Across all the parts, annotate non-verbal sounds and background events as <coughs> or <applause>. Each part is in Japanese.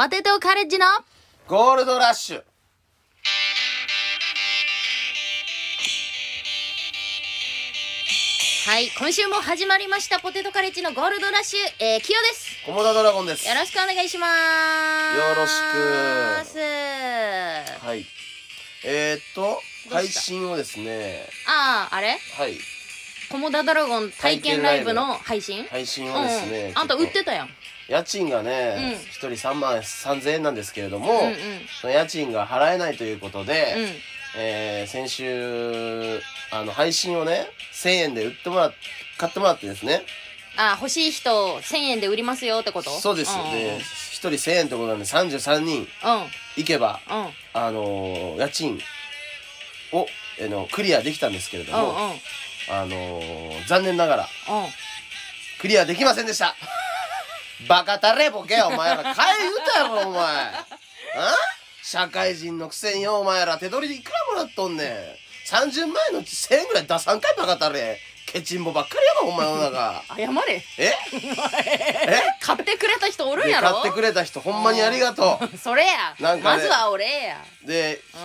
ポテトカレッジのゴールドラッシュ。はい今週も始まりましたポテトカレッジのゴールドラッシュ。えー、キヨです。コモダドラゴンです。よろしくお願いします。よろしく。すはい。えー、っと配信をですね。あああれ？はい。コモダドラゴン体験ライブの配信？配信をですね、うん、あんた売ってたやん家賃がねうん。一、人3万3000円なんですけれども、うんうん。その家賃が払えないということで、うん。えー先週あの配信をね1000円で売ってもらっ買ってもらってですね。あ欲しい人1000円で売りますよってこと？そうです、んん。で1人1000円ってことなんで33人うん。行けばうん。うんあのー家賃を、えーのクリアできたんですけれども、うんうん。あのー残念ながらうん。クリアできませんでしたバカたれボケお前ら。買え言うたやろお前。あ？社会人のくせによお前ら手取りいくらもらっとんねん。30万円のうち1000円ぐらい出さんかいバカたれ。ケチンボばっかりやろお前の中。謝れ。<laughs> え？買ってくれた人おるんでやろ。買ってくれた人ほんまにありがとそれや。なんかね。まずは俺や。うでう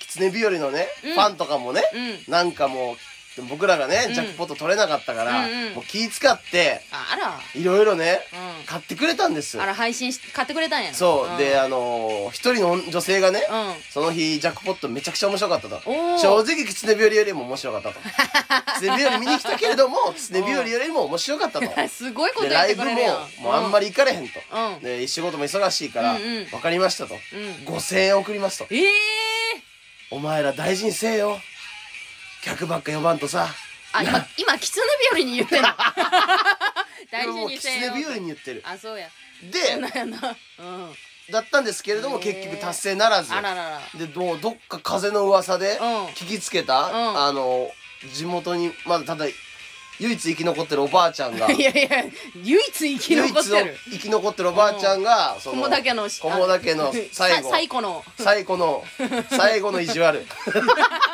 狐日和のね、うん。ファンとかもね、んうん。なんかもう僕らがね、うん。ジャックポット取れなかったから、うんうん。もう気使ってあら。いろいろねう買ってくれたんです。んあら配信し買ってくれたんや。そう、ん。であのー一人の女性がね、うん。その日ジャックポットめちゃくちゃ面白かったと。おー。正直狐日和よりも面白かったと。狐日和見に来たけれども狐日和よりも面白かったと。<laughs> すごいことでやっライブもてくれるやんもうあん。まり行かれへんと、うん。で仕事も忙しいから、うんうん。分かりましたと、うん。5000円送りますと。ええお前ら大事にせえよ客ばっか呼ばんとさ。あ今今狐日和に言ってんの大事にせよ。狐日和に言ってる。あそうや。そでうなんやな。うん。だったんですけれども結局達成ならず。あららら。でどうどっか風の噂でうん。聞きつけた、ん。あの地元にまだただ唯一生き残ってるおばあちゃんが。<laughs> いやいや唯一生き残ってる。生き残ってるおばあちゃんがそ菰田家の菰田家の最後。さ最古の。最後の最後の意地悪 <laughs>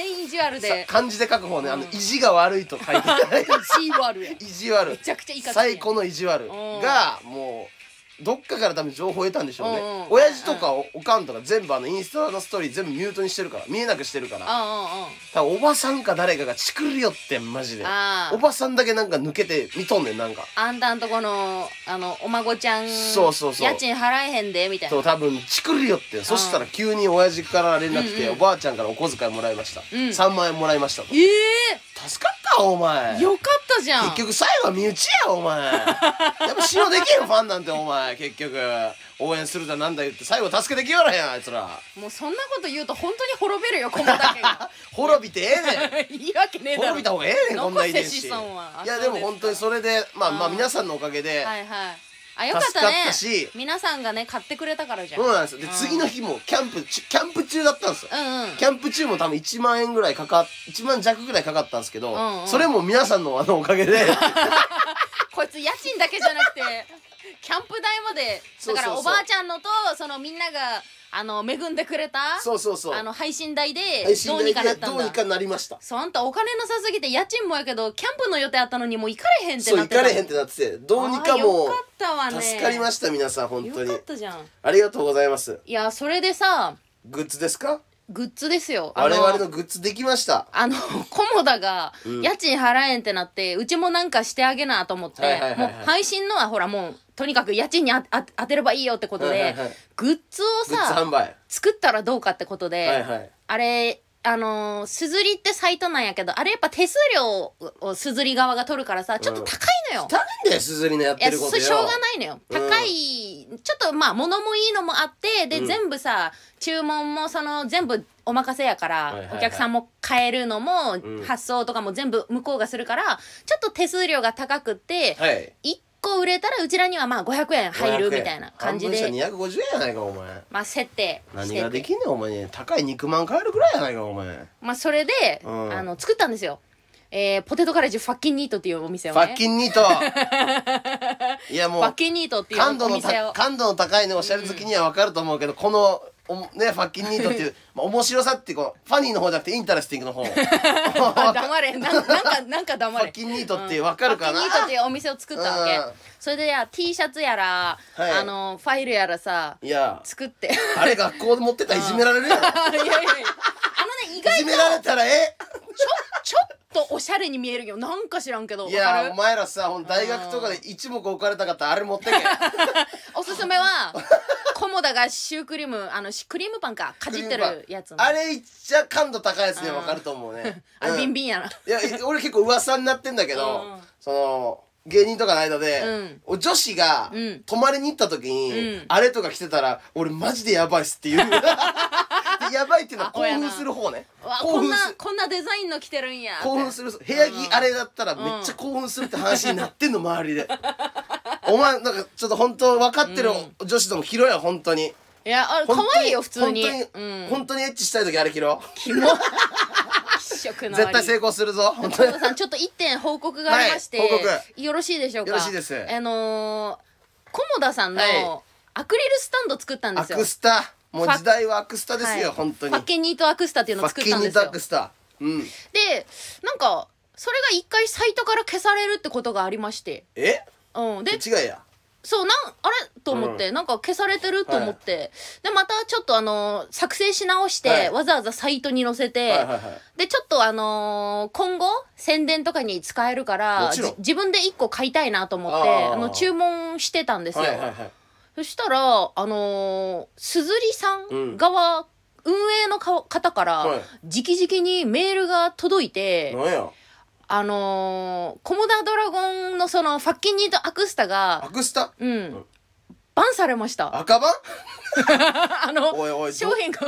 全員意地悪で。漢字で書く方ね、あのうん。意地が悪いと書いて意地悪や <laughs> 意地悪。めちゃくちゃいい最高の意地悪うんがもうどっかから多分情報を得たんでしょうね、うんうん親父とかおおかんとか全部あのインスタのストーリー全部ミュートにしてるから見えなくしてるから。うんうんうん。多分おばさんか誰かがチクりよってんマジで。おばさんだけなんか抜けて見とんねんなんか。あんたんとこのあのお孫ちゃんそうそうそう。家賃払えへんでみたいな。そう多分チクりよってん。そしたら急に親父から連絡来て、うんうん。おばあちゃんからお小遣いもらいました、ん。3万円もらいましたと。え助かったお前。えよかったじゃん。結局最後は身内やお前。<laughs> やっぱ信用できへんファンなんてお前。結局応援するだなんだ言って最後助けてきよらへんあいつら。もうそんなこと言うと本当に滅びるよこのだけが。<laughs> 滅びてええねん。<laughs> いいわけねえだろ。滅びた方がええねんこんな遺伝子。いやでも本当にそれでまあまあうん皆さんのおかげで、はいはいあよかった助かねったし。皆さんがね買ってくれたからじゃん。そうなんですよ。で、うん。次の日もキャンプちキャンプ中だったんですよ、うんうん。キャンプ中も多分1万円ぐらいかかっ1万弱ぐらいかかったんですけど、うんうん。それも皆さんのあのおかげで。<laughs> こいつ家賃だけじゃなくてキャンプ代までそうそうそう。だからおばあちゃんのとそのみんながあの恵んでくれたそうそうそう。あの配信代で配信代どうにかなったんだ。でどうにかなりました。そうあんたお金なさすぎて家賃もやけどキャンプの予定あったのにもう行かれへんってそうなってた。行かれへんってなってて。どうにかもあーよかったわね助かりました皆さん本当に。よかったじゃん。ありがとうございます。いやそれでさグッズですか？グッズですよ。あ我々のグッズできました。あの、コモダがうん。家賃払えんってなって、うちもなんかしてあげなと思って、はいはいはいはい。もう配信のはほらもう、とにかく家賃にああ当てればいいよってことで、はいはいはい。グッズをグッズさ、販売。作ったらどうかってことで、はいはい。あれ、あのーすずりってサイトなんやけど、あれやっぱ手数料をすずり側が取るからさ、ちょっと高いのよ。頼んだよすずりのやっいや、てることよ。それしょうがないのよ。うん。高い、ちょっとまあ、物もいいのもあって、で、うん。全部さ、注文もその、全部お任せやから、お客さんも買えるのも、ん。発送とかも全部向こうがするから、ちょっと手数料が高くって、はい。1個売れたらうちらにはまあ500円入る500円みたいな感じ半で、分したら250円やないかお前まあ、設定何がでて。きんねんお前高い肉まん買えるぐらいやないかお前まあ、それで、うんあの、作ったんですよ。えー、ポテトカレッジ fuckin' neat っていうお店をね。 fuckin' neat <laughs> いやもう fuckin' neat っていう感度のお店をた。感度の高いねおしゃれ好きには分かると思うけどこのおね fuckin' neat っていう、まあ、面白さっていうこの funny の方じゃなくて interesting の方。あ <laughs> 黙れ。なんなんかなんか黙れ。 fuckin' neat ってわかるかな？ fuckin' neat っていうお店を作ったわけ、うん。それでや T シャツやら、はい。あのファイルやらさいや。作って。あれ学校で持ってたらいじめられるやろ。<laughs> いやいやいや。あのね意い外とじめられたらえ？ちょっとおしゃれに見えるよなんか知らんけどいわかる？やお前らさほん大学とかで一目置かれたかったらあれ持ってけ。<laughs> おすすめはコモダがシュークリームあのシクリームパンかかじってるやつあれいっちゃ感度高いやつにはわかると思うね。<laughs> あれビンンビンやな、いやい俺結構噂になってんだけど、うん。その芸人とかの間で、女子がうん。泊まりに行った時に、うん。あれとか着てたら俺マジでやばいっすっていう <laughs> やばいっていうのは興奮する方ね。うわこんな興奮すこんなデザインの着てるんや。興奮する。部屋着あれだったらめっちゃ興奮するって話になってんの周りで。お前なんかちょっと本当分かってる女子とも着ろよ本当に。いやあれ本当に可愛いよ普通に。本当に、うん。本当にエッチしたい時あれ着ろ。キモ。気色の絶対成功するぞ本当に。さんちょっと一点報告がありまして、はい報告。よろしいでしょうか？よろしいです。あのー、コモダさんのはい。アクリルスタンド作ったんアですよ。クスタもう時代はアクスタですよ、はい。本当に。ファッケンニートアクスタっていうのを作っファッキンニーたんですよトアクスタ。うん。でなんかそれが一回サイトから消されるってことがありまして。え？うん。で違いやそうなんあれ？と思って、なんか消されてると思って、でまたちょっとあの作成し直して、はい。わざわざサイトに載せて、はいはいはい。でちょっとあのー今後宣伝とかに使えるから自分で1個買いたいなと思ってあの注文してたんですよ、はいはいはいそしたらあのーすずりさうん。ん側、運営のか方から、はい。直々にメールが届いて、なんや？あのーコモダドラゴンのその fuckin' neat アクスタアが、クスタ？うん、バンされました。垢バン <laughs> あの、おいおいど商品が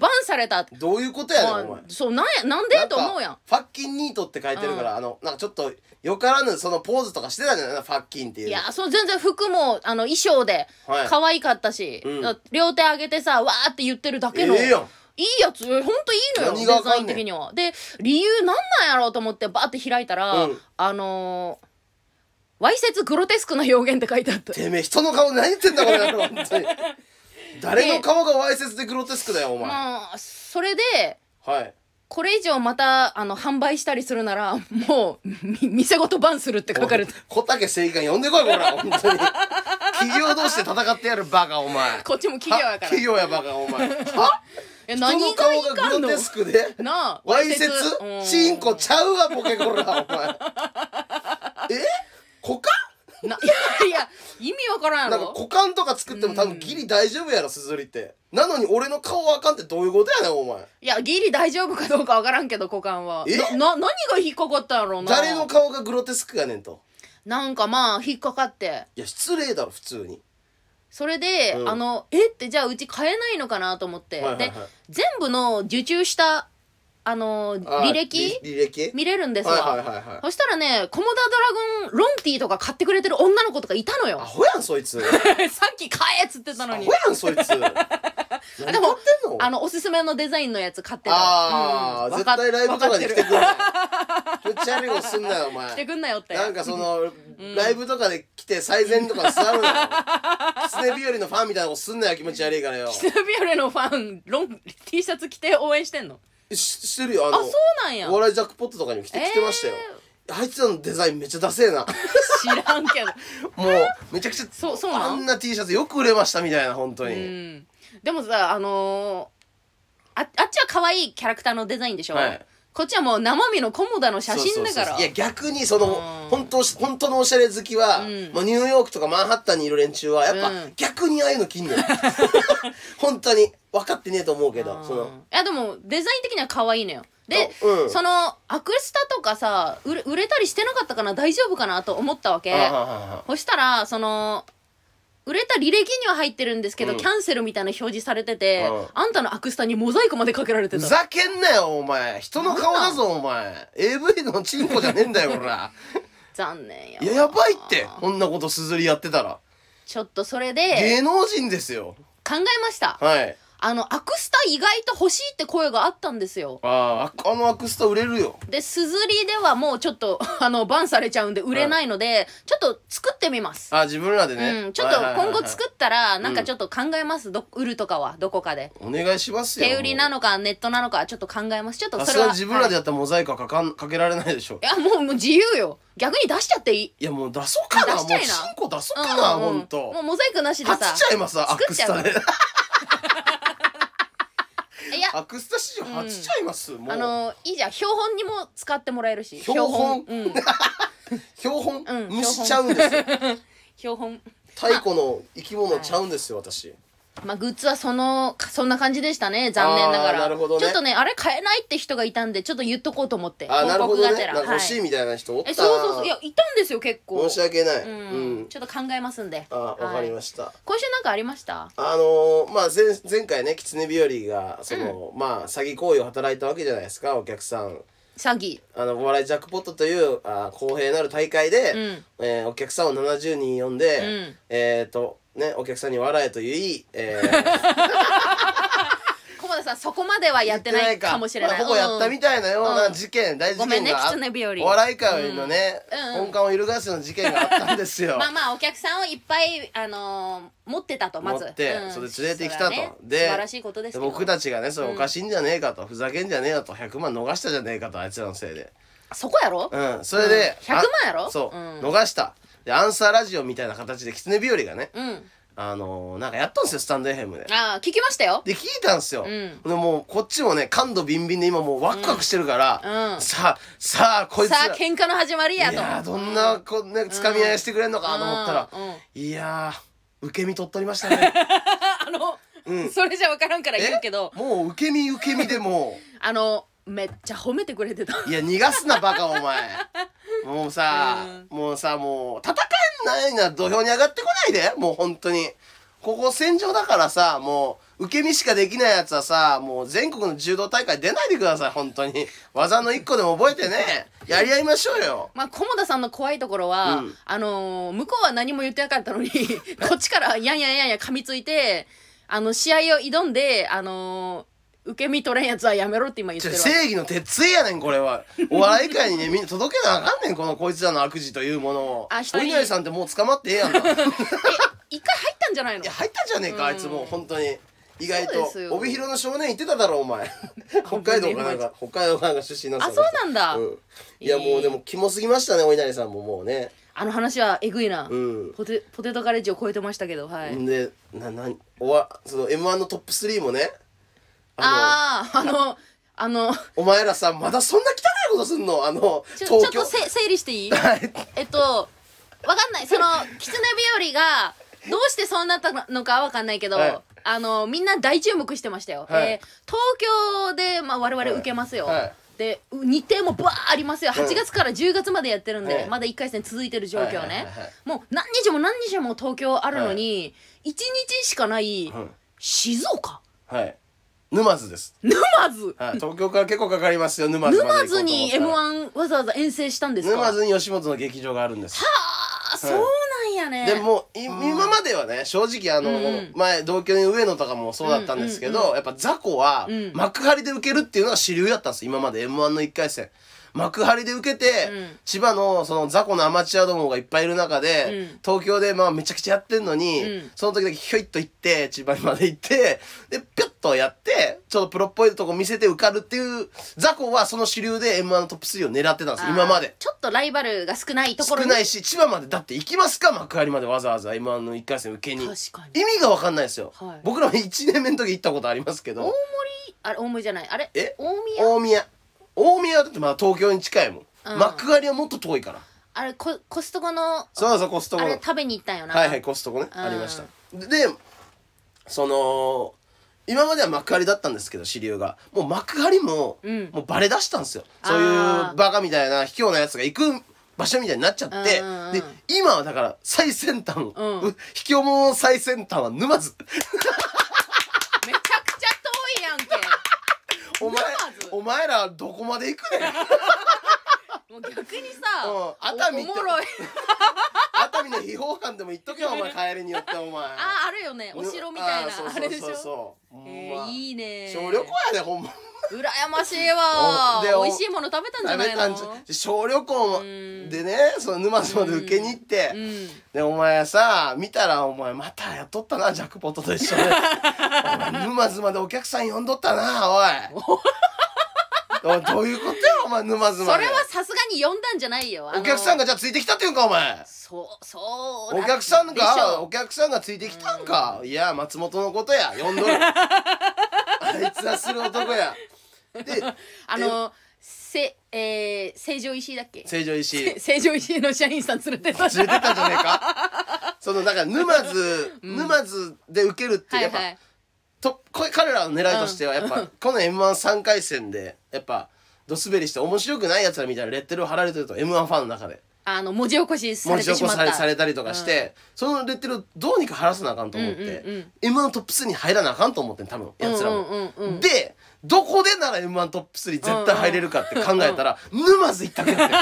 バンされた。どういうことやねんお前。まあそう、なんや、なんで？と思うやん。ファッキンニートって書いてるから、あのなんかちょっとよからぬそのポーズとかしてたんじゃない？のファッキンっていういや、そう、全然服も、あの、衣装ではい、可愛かったし、うん。両手上げてさ、わーって言ってるだけの。ええやん。いいやつ、ほんといいのよ、何デがあかんねん。ザイン的には。で、理由なんなんやろうと思って、バーって開いたら、うん。あのー、わいせつグロテスクな表現って書いてあった。てめえ人の顔何言ってんだこれ。<laughs> 本当に誰の顔がわいせつでグロテスクだよお前、まあ、それで、はい。これ以上また、あの、販売したりするなら、もう、み店ごとバンするって書かれて。小竹正義官呼んでこいこれ本当に。企業同士で戦ってやるバカお前。こっちも企業やから。企業やバカお前。は？え、何顔がグロテスクでなあ、わいせうん。つチンコちゃうわボケこらお前。え？股間？な、いやいや、意味わからんなんか股間とか作っても多分ギリ大丈夫やろすずりって。なのに俺の顔はあかんってどういうことやねんお前。いや、ギリ大丈夫かどうかわからんけど、股間は。え？な、な、何が引っかかったんやろうな。誰の顔がグロテスクやねんと。なんかまあ、引っかかって。いや失礼だろ普通に。それで、うん。あの、え？ってじゃあうち買えないのかなと思って。はいはいはい。で、全部の受注した、あの、あ履歴？履履歴？見れるんですわ。はいはいはいはいそしたらね、コモダドラゴンロンティーとか買ってくれてる女の子とかいたのよア。ホやんそいつア <laughs> さっき買えっつってたのにホ。やんそいつ <laughs> 何買ってんの？あの、おすすめのデザインのやつ買ってた。ああ、絶うんわか対ライブとかに来てくんわなかよ。めっちゃ悪いことすんなよ、おってる来て前。くんなよって。なんかその、ライブとかで来て最前とかに座るなよ。<laughs> キツネ日和のファンみたいなことすんなよ、気持ち悪いからよ。キツネビオレのファン、ロン、T シャツ着て応援してんの？ししてるよ、ああ、の、そうなんやお。笑いジャックポットとかにも来て、来てましたよ。あいつらのデザインめっちゃダセえな。知らんけど。<laughs> もう、めちゃくちゃ、そうそうなん？あんな T シャツよく売れましたみたいな、本当うに。ん。でもさ、あのー、あ、あっちは可愛いキャラクターのデザインでしょ、はいこっちはもう生身のコモダの写真だから。そうそうそう。いや逆にその、うん。本当本当のおしゃれ好きは、うん。まあ、ニューヨークとかマンハッタンにいる連中はやっぱ、うん。逆にああいうの着んのよ本当に分かってねえと思うけど、うん。その。いやでもデザイン的には可愛いのよ。で、うん。そのアクスタとかさ売れ売れたりしてなかったかな大丈夫かなと思ったわけ。あはははそしたらその売れた履歴には入ってるんですけど、うん。キャンセルみたいな表示されてて、うん。あんたのアクスタにモザイクまでかけられてた。ふざけんなよお前。人の顔だぞお前。AV のチンコじゃねえんだよほら。残念やいややばいってこんなことすずりやってたら。ちょっとそれで芸能人ですよ。考えました。はいあのアクスタ意外と欲しいって声があったんですよあああのアクスタ売れるよで、すずりではもうちょっと、<laughs> あの、バンされちゃうんで売れないので、ちょっと作ってみます。あ自分らでね、うん、ちょっと今後っ作ったら、なんかちょっと考えます。ど、売るとかは、どこかで。お願いしますよ手売りなののか、ネットなのか、ちょっと考えます。ちょっとさそれは。自分らではいやったらモザイクはかかんかけられないでしょいや、もう、もう自由よ。逆に出しちゃっていい。いやもう出そうかなもう出しちゃいなチンコ出そうかな、うんうんほんともうモザイクなしでさ。初ちゃいますア作っちゃうクスタでいや、アクスタ史上初ちゃいます、もうあの、いいじゃん。標本にも使ってもらえるし。標本？うん。標本、うん <laughs> 蒸しちゃうんですよ <laughs> 標本。太古の生き物ちゃうんですよ私まあ、グッズはその、かそんな感じでしたね。残念ながら。なるほどねちょっとね、あれ買えないって人がいたんで、ちょっと言っとこうと思って。あなるほどね欲しいはいみたいな人おったえ、なそうそうそう。いや、いたんですよ、結構。申し訳ない、ううんん。ちょっと考えますんで。あわかりましした、た。今週なんかありました？あのーまあ前前回ね狐日和がその、まあ詐欺行為を働いたわけじゃないですかお客さん詐欺。あのお笑いジャックポットというあ公平なる大会で、うんえーお客さんを70人呼んで、うんえっ、とねお客さんに笑えと言い、えー、<laughs> 駒田さん、そこまではやってないかもしれない。まあほぼやったみたいなよううなん。事件、大事件があ狐日和。お笑い界のね、うん。を揺るがすような事件があったんですよ。<laughs> まあまあ、お客さんをいっぱい、あのー持ってたと、まず。持ってうん。それで連れてきたと。ねで素晴らしいことです僕たちがねそれおかしいんじゃねえかと、ふざけんじゃねえよと100万逃したじゃねえかとあいつらのせいで。そこやろ？うんそれで、うん。100万やろ？あそう、うん。逃したでアンサーラジオみたいな形で狐日和がね、うん。あのーなんかやったんですよスタンド FM で。ああ、聞きましたよ。で聞いたんですよ、うん。でもうこっちもね感度ビンビンで今もうワクワクしてるから、うん。うん。さあさあこいつら。さあ、喧嘩の始まりやと。いやーどんなこうねつかみ合いしてくれんのかと思ったら、いやー受け身取っとりましたね。<laughs> あの、うん。それじゃ分からんから言うけど、もう受け身受け身でも <laughs> あの、めっちゃ褒めてくれてた。ういや逃がすなバカお前。もうさ、うもうさもう戦えないな土俵に上がってこないで。もう本当に。ここ戦場だからさもう受け身しかできないやつはさもう全国の柔道大会出ないでください本当に。技の一個でも覚えてね。やり合いましょうよ。まあ、菰田さんの怖いところは、うん。あのー向こうは何も言ってなかったのに、<laughs> こっちからやんやんやんや噛みついて、あの、試合を挑んで、あのー受け身取れんやつはやめろって今言ってるわけ。正義の鉄槌やねんこれは。<laughs> お笑い界にねみんな届けなあかんねんこのこいつらの悪事というものを。あ一人お稲荷さんってもう捕まってええやんない <laughs> え、一回入ったんじゃないの？や入ったんじゃねえかあいつもう本当に。意外とそうですよ。帯広の少年言ってただろお前。<laughs> 北海道かなんか北海道かなんか出身のあ、そうなんだ。うん。いやもうでもキモすぎましたねお稲荷さんももうね。あの話はえぐいな。うん。ポテ、ポテトカレッジを超えてましたけど、はい。んでななおわその m 1のトップ3もねああの、あの、のお前らさまだそんな汚いことすんの？あのちょちょっ東京とせ整理していい？はい。えっと、わかんない。その、狐日和が、どうしてそうなったのかわかんないけど、はい。あの、みんな大注目してましたよ。はい。えー東京で、まあ、我々受けますよ。はい。はいで、う日程もバーありますよ。うん。8月から10月までやってるんで、はい。まだ1回戦続いてる状況はいはいねはいはい。もう何日も何日も東京あるのに、1日しかないうん。静岡？はい沼津です。沼津？はい、東京から結構かかりますよ沼津まで行こうと思沼津にったら M1 わざわざ遠征したんですか？沼津に吉本の劇場があるんです。あそうなんやね。でもい今まではね正直あの、うん前同居に上野とかもそうだったんですけど、うんうんやっぱ雑魚はうん。幕張で受けるっていうのが主流だったんです今まで m 1の1回戦幕張で受けて、うん。千葉のその雑魚のアマチュアどもがいっぱいいる中で、うん。東京でまあめちゃくちゃやってんのに、うん。その時だけひょいっと行って千葉にまで行ってでピュッとやってちょっとプロっぽいとこ見せて受かるっていう雑魚はその主流で m 1のトップ3を狙ってたんです今まで。ちょっとライバルが少ないとこ少ろに。ないし千葉までだって行きますか幕張までわざわざ m 1の1回戦受けに。確かに。意味が分かんないですよ、はい。僕らも1年目の時行ったことありますけ大ど森？あれ大森じゃない。あれ？え？大宮？大宮大宮はだってまだ東京に近いもん、うん。幕張はもっと遠いから。あれココストコのそうそうコストコの。あれ食べに行ったんよな。はいはいコストコね。うん。ありました。でその今までは幕張だったんですけど支流が。もう幕張も、うん。もうバレ出したんですよ。そういうバカみたいな卑怯なやつが行く場所みたいになっちゃって、うんうんうんで今はだから最先端、うん。う卑怯者の最先端は沼津めちゃくちゃ遠いやんけお前お前らどこまで行くねんもう逆にさ、うん。熱海おおもろい。<laughs> 熱海の秘宝館でも行っとけよ <laughs> お前帰りによってお前。ああるよね。お城みたいな。あそうそうあれでしょ？えいいね。小旅行やでほんま。羨ましいわ。<laughs> おでお美味しいもの食べたんじゃないの？小旅行んでねその沼津まで受けに行って、うん。でお前さ見たらお前またやっとったなジャックポットと一緒で。お前沼津までお客さん呼んどったなおいおいどういうことやお前沼津までそれはさすがに呼んだんじゃないよ。あのお客さんがじゃあついてきたっていうんかお前。そうそうお客さんでしょ。がお客さんがついてきたんか。いや松本のことや。呼んどる。<laughs> あいつはする男や。で <laughs> あのせえー、成城石井だっけ？成城石井。成城石井の社員さん連れてた。連れてったんじゃねえか？そのなんか沼津、沼津で受けるってやっぱ、はいはいとこれ彼らの狙いとしてはやっぱ、この m 1 3回戦でやっぱドスベリして面白くないやつらみたいなレッテルを貼られてると m 1ファンの中で。あの文字起こしさ文字起これてしまった。されされたりとかして、そのレッテルをどうにか晴らさなあかんと思って、うんうんうん。m 1トップ3に入らなあかんと思ってん多分やつらも、うんうんうんうん。でどこでなら m 1トップ3絶対入れるかって考えたら、沼津一択やってん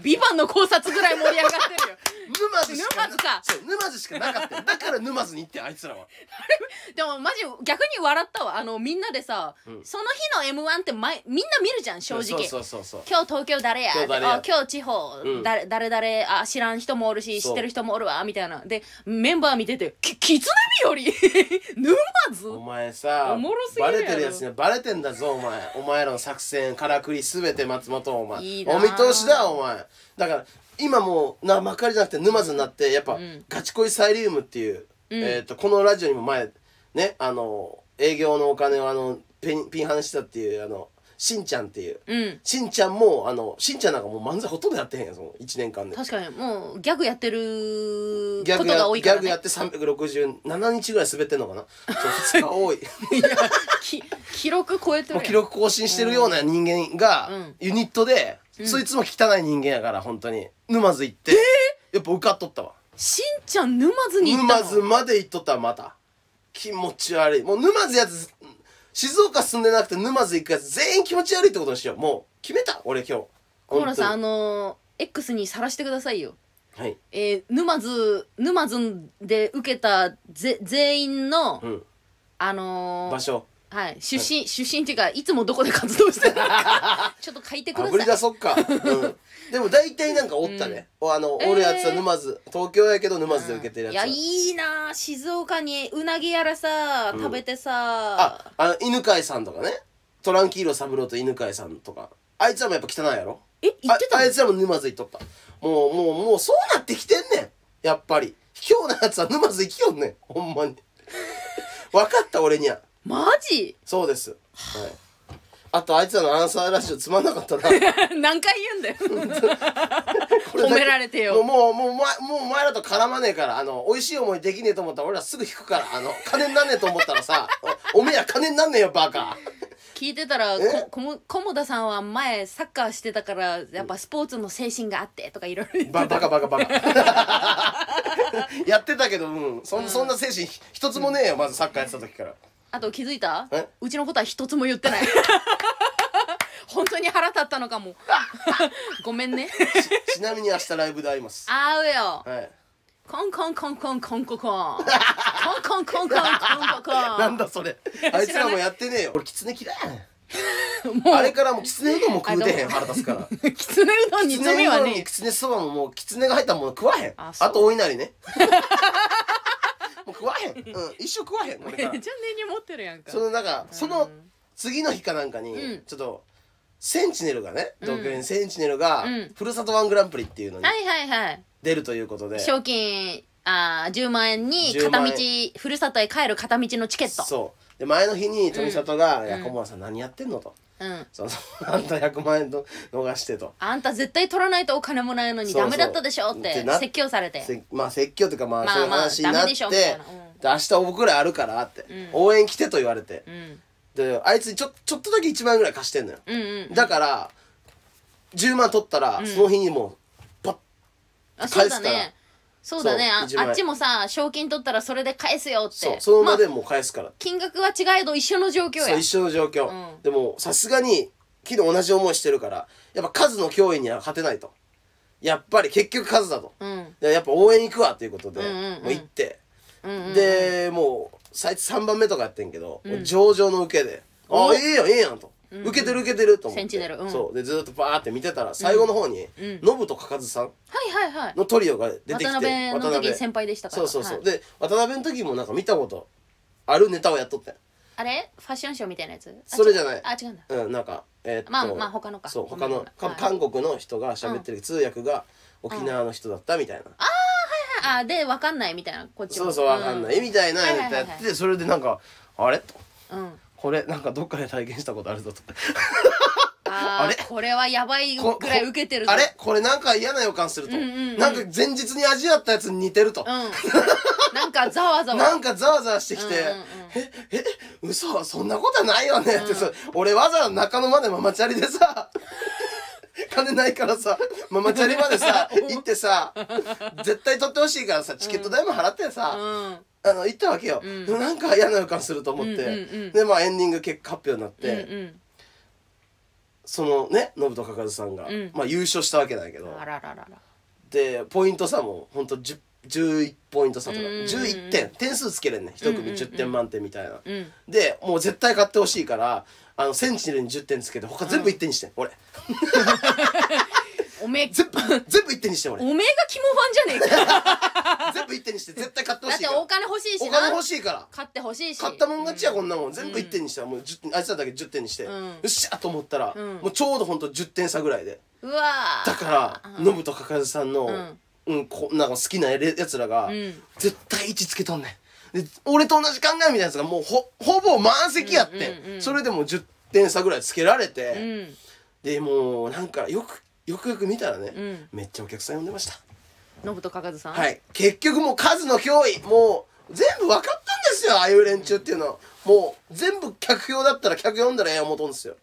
<laughs> ビバンの考察ぐらい盛り上がってるよ。沼津しか沼津か。そう沼津しかなかっただから沼津に行ってんあいつらは。<laughs> でもマジ逆に笑ったわ。あのみんなでさ、ん。その日の m 1って毎みんな見るじゃん正直。そうそうそうそう。今日東京誰や？今日誰や？あ今日地方、うん。誰誰誰あ知らん人もおるしそう。知ってる人もおるわ。みたいな。でメンバー見ててきキツネ日より <laughs> 沼津？お前さおもろすぎるやろ。バレてるやつにはバレてんだぞお前。お前らの作戦からくりすべて松本お前。いいなお見通しだお前。だから今もうなまかりじゃなくて沼津になってやっぱ、ん。ガチ恋サイリウムっていう、うん。えー、とこのラジオにも前ねあの営業のお金をあのピンピンハネしたっていうあのしんちゃんっていう、うん。しんちゃんもあのしんちゃんなんかもう漫才ほとんどやってへんやんその1年間で。確かにもうギャグやってることギャグやが多いから、ね、ギャグやって367日ぐらい滑ってんのかな。そう2日多い。いやき記録超えてるやもうん記録更新してるような人間が、うん。ユニットで、そいつも汚い人間やから本当に。沼津行って、やっぱ受かっとったわ。しんちゃん沼津に行ったの？沼津まで行っとったわまた。気持ち悪い。もう沼津やつ静岡住んでなくて沼津行くやつ全員気持ち悪いってことにしよう。もう決めた俺今日。小村さんあ本の X にさらしてくださいよ。はい。えー、沼津沼津で受けたぜ全員の、うん。あのー場所はい。出身、出身っていうかいつもどこで活動してるのか。<laughs> ちょっと書いてくあぶり出そっか、うん、でも大体なんかおったね、おあの俺やつは沼津。東京やけど沼津で受けてるやつは、いやいいな。静岡にうなぎやらさ、食べてさ。ああの犬飼さんとかね。トランキーロ三郎と犬飼さんとか。あいつらもやっぱ汚いやろ？え言ってたの？ああいつらも沼津行っとった。もうもうもうそうなってきてんねん。やっぱり。卑怯なやつは沼津行きよんねん。ほんまに。<laughs> 分かった俺にはマジ？そうです。はい。あとあいつらのアンサーラッシュつまんなかったな。<laughs> 何回言うんだよ。褒められてよ。もうもうもうもうお前らと絡まねえからあの美味しい思いできねえと思ったら俺らすぐ引くからあの金になんねえと思ったらさおおめえら金になんねえよバカ。聞いてたらえ？ここも菰田さんは前サッカーしてたからやっぱスポーツの精神があってとかいろいろババカバカバカ。<laughs> やってたけど、うん、そんそんな精神一つもねえよまずサッカーやってた時からあと気づいた？うちのことは一つも言ってない。<laughs> 本当に腹立ったのかも。<laughs> ごめんね。ちちなみに明日ライブで会います。会うよ。はい。コンコンコンコンコンココン。コンコンコンコンコンココンなんだそれあいつらもやってねえよ俺キツネ嫌いやねあれからもうきつうどんも食うてへん腹立つからううどんにはねそばももうが入ったもの食わへんああとお稲荷ねもう食わへん、うん、一生食わへんこれじゃあから <laughs> 根に持ってるやんか。そのなんかその次の日かなんかに、うん。ちょっとセンチネルがね。うん。東京にセンチネルが、うん。ふるさとワングランプリっていうのにはいはいはい。出るということで、賞金あー10万円に10片道ふるさとへ帰る片道のチケット。そう。で前の日に富里が「いやうん小村さん何やってんの?」とうん「そのあんた100万円と逃して」と。あんた絶対取らないとお金もないのにそうそう。ダメだったでしょってってな説教されて。せまあ説教というかまあまあそういう話になって、まあダメでしょみたいなうん。で明日僕らあるからって、ん。応援来てと言われて。う、ん。であいつにちょちょっとだけ1万円ぐらい貸してんのよ、うん。うんだから10万取ったら、ん。その日にもうパッあそうだ返すから。ねそうだね。あそう10万円あっちもさ賞金取ったらそれで返すよって。そうその場でまあもう返すから、金額は違えど一緒の状況や。そう一緒の状況、うん。でもさすがに昨日同じ思いしてるからやっぱ数の脅威には勝てないと。やっぱり結局数だと、うん。でやっぱ応援行くわっていうことで、うんうんうん。もう行って、うんうんでもう最初3番目とかやってんけど、もう上々の受けで「ああいいやんいいやん」と、受けてる受けてると思って。センチネルうん。そう。でずっとバーって見てたら最後の方に、うん。ノブとかかずさんはいはいはい。のトリオが出てきて渡辺の時先輩でしたから。そうそうそう、はい。で渡辺の時もなんか見たことあるネタをやっとったんあれ？ファッションショーみたいなやつ？あそれじゃない。あ違うんだ。うんなんかえーっとまあまあ他のか。そうごめん他のか。ごめんはい。韓国の人が喋ってる、通訳が沖縄の人だったみたいな、あでわかんないみたいな。こっちも。そうそうわかんない、みたいなはいはいはいネタやっててそれでなんかあれ？と。うん、うんこれなんかどっかで体験したことあるぞと。あーあれ？これはやばいこぐらい受けてるぞ。あれ？これなんか嫌な予感すると、うんうんうん。なんか前日に味わったやつに似てると、うん。なんかざわざわ。<laughs> なんかざわざわしてきて、うんうんうん。ええ嘘？そんなことはないよねって。さ、俺わざわざ中野までママチャリでさ金ないからさママチャリまでさ <laughs> 行ってさ絶対取ってほしいからさチケット代も払ってさ、うん。あの行ったわけよ、ん。でもなんか嫌な予感すると思って、うん。うんうんでまあエンディング結果発表になって、うんうん。そのねノブとかかずさんが、ん。まあ優勝したわけだけど。でポイント差もほんと10 11ポイント差とか、うんうんうん11点点数つけれんね一組うんうんうん10点満点みたいな、うん。でもう絶対勝ってほしいからあのセンチネルに10点つけて他全部1 <laughs> 点にして、俺。おめえ。全部全部1点にして俺。おめえが肝ファンじゃねえか。<laughs> 全部1点にして絶対勝ってほしいから。だってお金欲しいしおな金欲しいから。買って欲しいし。勝ったもん勝ちやこんなもん。全部1点にしたらもう10点あいつらだけ10点にして、うん。よっしゃと思ったら、うん。もうちょうどほんと10点差ぐらいで。うわー。だからノブとかかずさんの、ん。うんこなんか好きなやつらが、ん。絶対位置つけとんねんで俺と同じ考えみたいなやつがもうほほぼ満席やって、うんうんうんそれでも10点差ぐらいつけられて、うん。でもうなんかよくよくよく見たらね、ん。めっちゃお客さん呼んでました。ノブとかかずさん？はい。結局もう数の脅威。もう全部分かったんですよああいう連中っていうの。はもう全部客票だったら客呼んだらええ思とんですよ。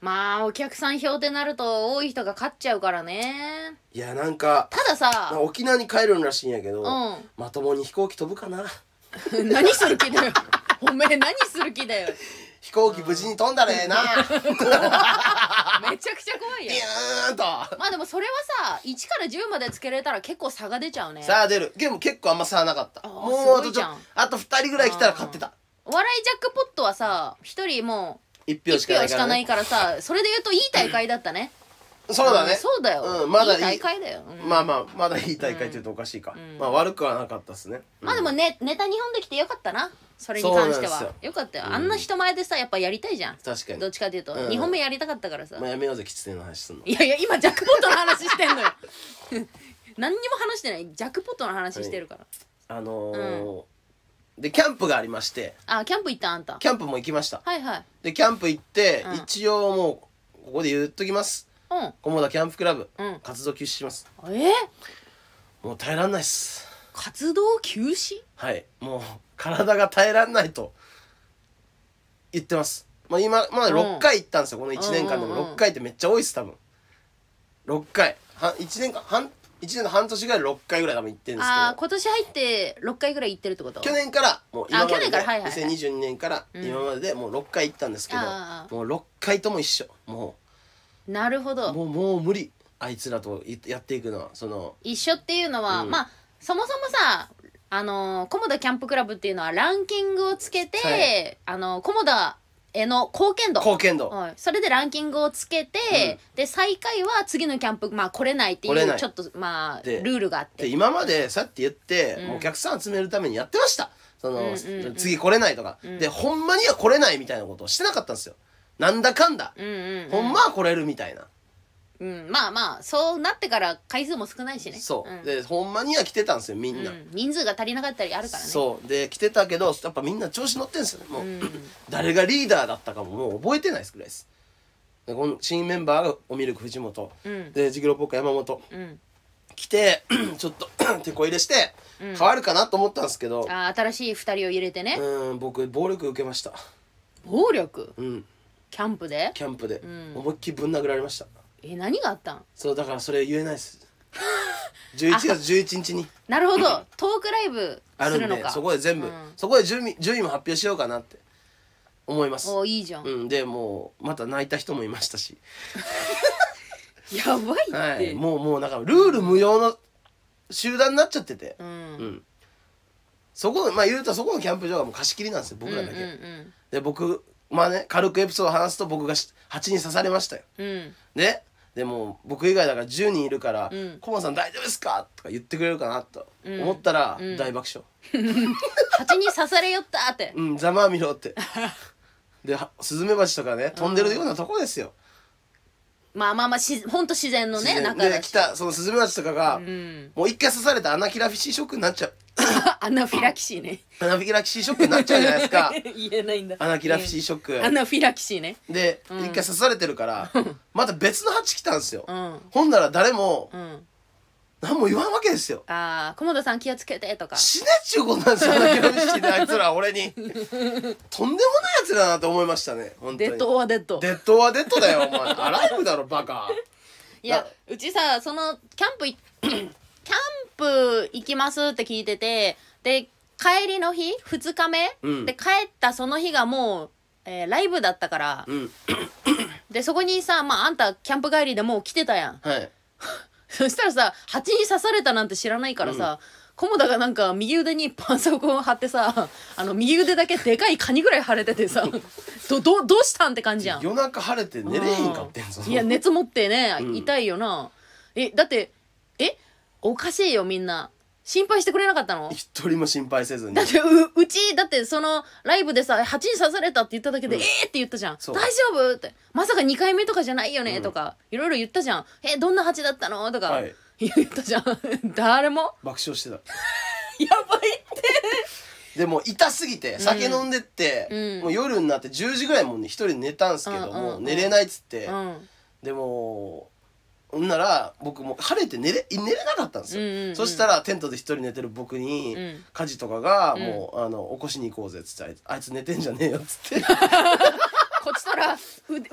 まあお客さん票ってなると多い人が勝っちゃうからね。いやなんかたださ沖縄に帰るんらしいんやけど、うん。まともに飛行機飛ぶかな <laughs> 何する気だよ。おめえ何する気だよ。飛行機無事に飛んだらええな。<laughs> めちゃくちゃ怖いよビューンと。まあでもそれはさ1から10までつけれたら結構差が出ちゃうね。さあ出る。でも結構あんま差はなかった。あーもうあとちょすごいじゃんあと2人ぐらい来たら勝ってた。お笑いジャックポットはさ1人もう1票しかな1票いから、ね、しかないからさそれで言うといい大会だったねそうだね。んそうだよ、うん、まだいい。い大会だよ、うん。まあまあまだいい大会って言うとおかしいか、ん。まあ悪くはなかったですね、まあでもねネタ日本できてよかったな。それに関してはそうなんですよ。よかったよ、あんな人前でさやっぱやりたいじゃん。確かに。どっちかっていうと、うん。2本目やりたかったからさ、まあやめようぜ吉瀬の話すんの。いやいや今ジャックポットの話してんのよ。<laughs> 何にも話してない。ジャックポットの話してるから、あのーでキャンプがありまして。あキャンプ行ったあんた。キャンプも行きました。はいはい。でキャンプ行って、うん。一応もうここで言っときますうん。菰田キャンプクラブ、うん。活動休止します。え？もう耐えらんないっす。活動休止？はい。もう体が耐えらんないと言ってます。まあ今まだ6回行ったんですよ。この1年間でうんうんうん。も6回ってめっちゃ多いっす多分。6回。は1年間半一年の半年ぐらいで6回ぐらい多分行ってるんですああけど今年入って6回ぐらい行ってるってこと？去年からもう今まで去年でから？はいはいはい。2022年から今まででもう6回行ったんですけど、あー。もう6回とも一緒。もうなるほど。もうもう無理。あいつらといやっていくのは。その一緒っていうのは、うん。まあそもそもさあのーコモダキャンプクラブっていうのはランキングをつけて、はい。あのーコモダへの貢献度。貢献度、はい、それでランキングをつけて、で最下位は次のキャンプ、まあ、来れないってい来れない。うちょっとまあでルールがあって。で今までさって言って、うん。もうお客さん集めるためにやってました。その、うんうんうん。次来れないとか、でほんまには来れないみたいなことをしてなかったんですよなんだかんだ、うんうんうん。ほんまは来れるみたいな、うん、まあまあそうなってから回数も少ないしね。そう、ん。でほんまには来てたんですよみんな、うん人数が足りなかったりあるからね。そう。で来てたけどやっぱみんな調子乗ってんすよね。もう、ん誰がリーダーだったかももう覚えてないですぐらいです。でこの新メンバーがおミルク藤本、うん。でジグロポッカ山本。うん。来て <clears throat> ちょっと <clears throat> 手こ入れして変わるかなと思ったんですけど。あー新しい2人を入れてね、うん僕暴力受けました。暴力？うんキャンプで？キャンプで、ん。思いっきりぶん殴られました。え何があったん？そうだからそれ言えないです。<laughs> 11月11日に。なるほど。<laughs> トークライブあるんするのかでそこで全部、うん。そこで順位順位も発表しようかなって思います。おいいじゃん、うん。でもうまた泣いた人もいましたし。<laughs> やばいって、はい。もうもうなんかルール無用の集団になっちゃってて。うん。うん。そこまあ言うとそこのキャンプ場がもう貸し切りなんですよ僕らだけ、うんうん。で僕まあね軽くエピソードを話すと僕がし蜂に刺されましたよ。うん。うんででも僕以外だから10人いるからうん「コモさん大丈夫ですか?」とか言ってくれるかなと。うん。思ったらうん。大爆笑。<laughs> 蜂に刺されよったって「<laughs> うんざまあみろ」って。<laughs> ではスズメバチとかね飛んでるようなとこですよ。まあまあまあしほんと自然のね中だし。で来たそのスズメバチとかがうん。もう一回刺されたアナフィラキシーショックになっちゃう <laughs> アナフィラキシーね。アナフィラキシーショックになっちゃうじゃないですか。<laughs> 言えないんだ。アナフィラキシーショック。アナフィラキシーね。でうん。一回刺されてるから <laughs> また別の蜂来たんですよ。うん。ほんなら誰もうん。何も言わんわけですよ。ああコモダさん気をつけてとか。死ねっちゅうことなんですよアナフィラキシーであいつら俺に。とんでもないやつだなって思いましたね本当に。デッドオアデッド。デッドはデッドだよお前。 Alive だろバカ。いやうちさそのキャンプい <clears throat> キャンプ行きますって聞いててで帰りの日2日目、うん。で帰ったその日がもう、えーライブだったから、うん。でそこにさ、まあ、あんたキャンプ帰りでもう来てたやん。はい。<laughs> そしたらさ蜂に刺されたなんて知らないからさ、菰田がなんか右腕にパンソコン貼ってさ <laughs> あの右腕だけでかいカニぐらい腫れててさ <laughs> どどどうしたんって感じやん。夜中晴れて寝れへんかってんぞ。いや熱持ってね、うん。痛いよな。えだってえおかしいよみんな。心配してくれなかったの？一人も心配せずに。だってううちだってそのライブでさ蜂に刺されたって言っただけで、うん。えーって言ったじゃん。そう。大丈夫？って。まさか2回目とかじゃないよね、うん。とかいろいろ言ったじゃん。えどんな蜂だったの？とか、はい。言ったじゃん。<laughs> 誰も？爆笑してた。<laughs> やばいって。でも痛すぎて酒飲んでって、うん。もう夜になって10時ぐらいもね一人寝たんすけども、うんうんうん。寝れないっつって、うん。でもほんなら僕もう晴れて寝れ寝れなかったんですよ、うんうんうん。そしたらテントで一人寝てる僕に、うん。家事とかがうん。もう、あの起こしに行こうぜっつってあいつあいつ寝てんじゃねえよっつって。<laughs> こっちとらう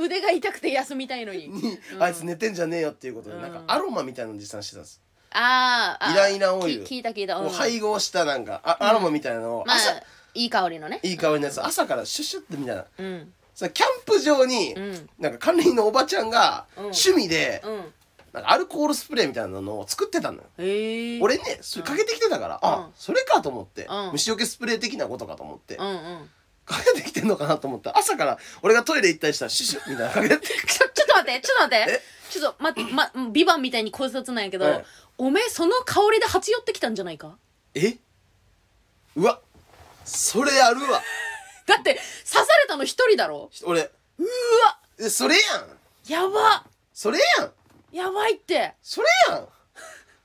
腕が痛くて休みたいのに。に、うん。あいつ寝てんじゃねえよっていうことで、うん。なんかアロマみたいなの持参してたんです、あーあー。イランイランオイル。き聞いた聞いた、うん。もう配合したなんかあアロマみたいなのをまあ朝、いい香りのね。いい香りのやつ朝からシュッシュってみたいな。うん。キャンプ場に、うん。なんか管理員のおばちゃんがうん。趣味で、うんなんかアルコールスプレーみたいなのを作ってたのよ。へえ俺ねそれかけてきてたから、あうん。それかと思って、うん。虫除けスプレー的なことかと思って、うんうん。かけてきてんのかなと思った。朝から俺がトイレ行ったりしたらシュシュッみたいなかけて <laughs> ちょちょっと待ってちょっと待って。え？ちょっとままビバンみたいに考察なんやけど、はい。おめえその香りで蜂寄ってきたんじゃないか？え？うわ。それあるわ。<laughs> だって刺されたの一人だろ？俺。うわ。えそれやん。やば。それやんやばいって。それやん。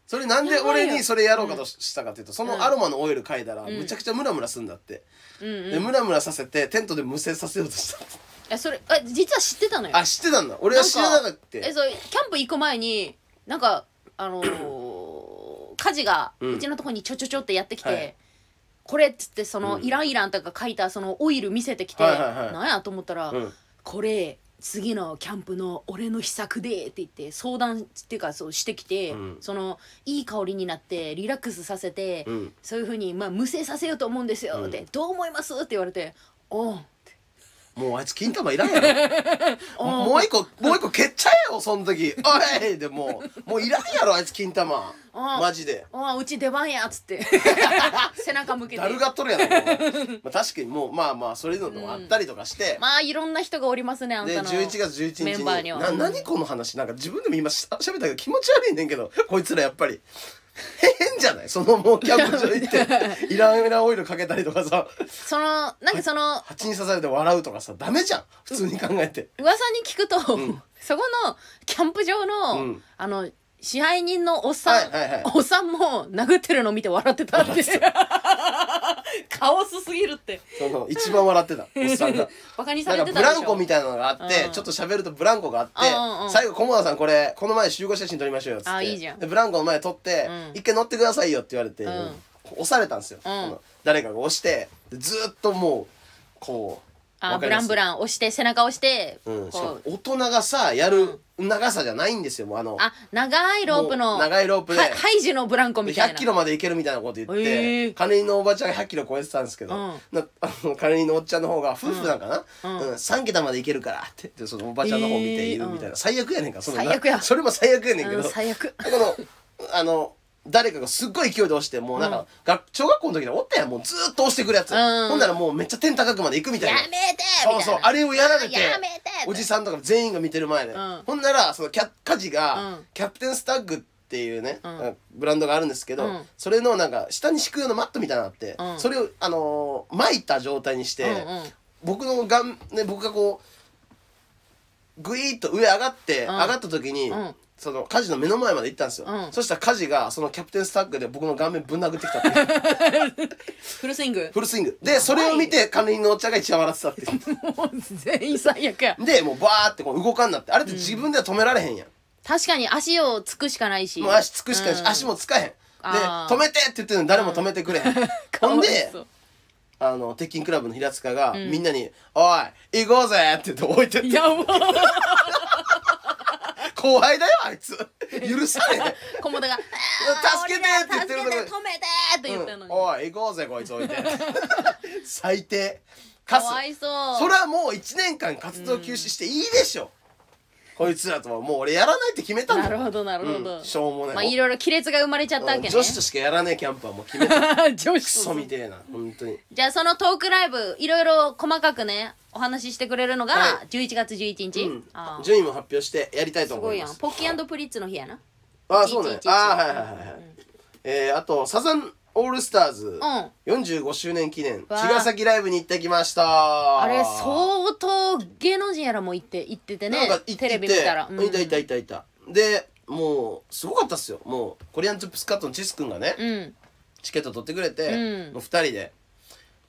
それなんで俺にそれやろうかとしたかっていうとそうん。のアロマのオイル嗅いだらん。むちゃくちゃムラムラすんだって、うんうん。でムラムラさせてテントで無声させようとした。えそれあ実は知ってたのよ。あ知ってたんだ。俺は知らなかった。えそうキャンプ行く前になんかあのー家事がうん。うちのとこにちょちょちょってやってきて、はい。これっつってその、うん。イランイランとか書いたそのオイル見せてきて、はいはいはい。なんやと思ったら、うん。これ次のキャンプの俺の秘策でって言って相談っていうかそうしてきて、うん。そのいい香りになってリラックスさせて、うん。そういうふうに、まあ、無声させようと思うんですよって、うん。どう思います？って言われて「おうもうあいつ金玉いらんやろ。<laughs> もう一個もう一個蹴っちゃえよその時。おい！でもうもういらんやろあいつ金玉。マジで。おううち出番や」っつって。<laughs> 背中向けて。だるがっとるやろまあ確かにもうまあまあそういうのもあったりとかして、まあいろんな人がおりますねあんでたの。11月11日メンバーには。にな何この話？なんか自分でも今しゃべったけど気持ち悪いねんけどこいつらやっぱり変じゃない？そのもうキャンプ場行って。<laughs> イランイランオイルかけたりとかさ。そのなんかその蜂に刺されて笑うとかさダメじゃん。普通に考えて。噂に聞くと、ん。そこのキャンプ場の、うん。あの支配人のおっさん、はいはいはい。おっさんも殴ってるの見て笑ってたって <laughs> カオスすぎるって。その一番笑ってた。<laughs> おっさんが。バカにさなんれてたでしょ。ランコみたいなのがあって、うん。ちょっと喋るとブランコがあって、うんうんうん。最後菰田さんこれこの前集合写真撮りましょうよっつって。あいいじゃん。でブランコの前撮って、うん。一回乗ってくださいよって言われて、うん。押されたんですよ、ん。この誰かが押してでずーっともうこうあブランブラン押して背中押して、うん、しかもこう大人がさやる長さじゃないんですよもうあの。あ長いロープのもう長いロープで。はハイジのブランコみたいな。100キロまで行けるみたいなこと言って、へー。金井のおばちゃんが100キロ超えてたんですけど、うん。なあののおっちゃんの方が夫婦なんかな、うん。うん。3桁まで行けるからって言ってそのおばちゃんの方見ているみたいな、うん。最悪やねんかそのな最悪や。それも最悪やねんけど、うん最悪。このあの誰かがすっごい勢いで押してもうなんか、うん。学小学校の時におったやんもうずーっと押してくるやつ、うん。ほんならもうめっちゃ天高くまで行くみたいな。やめてみたいなそうそうあれをやられてやめておじさんとか全員が見てる前で、うん。ほんならそのキャ家事が、うん。キャプテンスタッグっていうね、うん。ブランドがあるんですけど、うん。それのなんか下に敷く用のマットみたいなのがあって、うん。それをあのー巻いた状態にして、うんうん。僕のがん、ね、僕がこうグイーッと上上がって、うん。上がった時に、うんその家事の目の前まで行ったんですよ、うん。そしたら家事がそのキャプテンスタッグで僕の顔面ぶん殴ってきたっていう。<laughs> フルスイング。フルスイング。でそれを見て金井のおっちゃんが一番笑ってたっていう。もう全員最悪や。でもうバーってこう動かんなって。あれって自分では止められへんやん、確かに足をつくしかないし。もう足つくしかないし、うん。足もつかへん。であー。止めてって言ってるのに誰も止めてくれへん、<laughs> ほんでそう。あの鉄筋クラブの平塚が、みんなに「おい行こうぜ!」って言って置いてって。やば後輩だよあいつ。<laughs> 許されへん菰田が助けてって言ってるとこ助けて止めてって言ったのに、うん。おい行こうぜこいつ置いて。<laughs> 最低。かわいそう。それはもう1年間活動休止していいでしょ、こいつらとはもう俺やらないって決めたんだ。なるほどなるほど、うんしょうもない、まあいろいろ亀裂が生まれちゃったわけね。女子としかやらねえキャンプはもう決めた。<laughs> 女子クソみてえな本当に。じゃあそのトークライブいろいろ細かくねお話ししてくれるのがは11月11日、うん。順位も発表してやりたいとすごい思います。やん。ポッキープリッツの日やな。ああそうね。11ああはいはいはいはい、えー、あとサザンオールスターズ、うん45周年記念。茅ヶ崎ライブに行ってきました。あれ相当芸能人やらも行って行っててね。なんか行っててテレビ見たら、うん。いたいたいたいた。でもうすごかったっすよ。もうコリアントゥップスカットのチス君がね、うん。チケット取ってくれて、うん。もう2人で。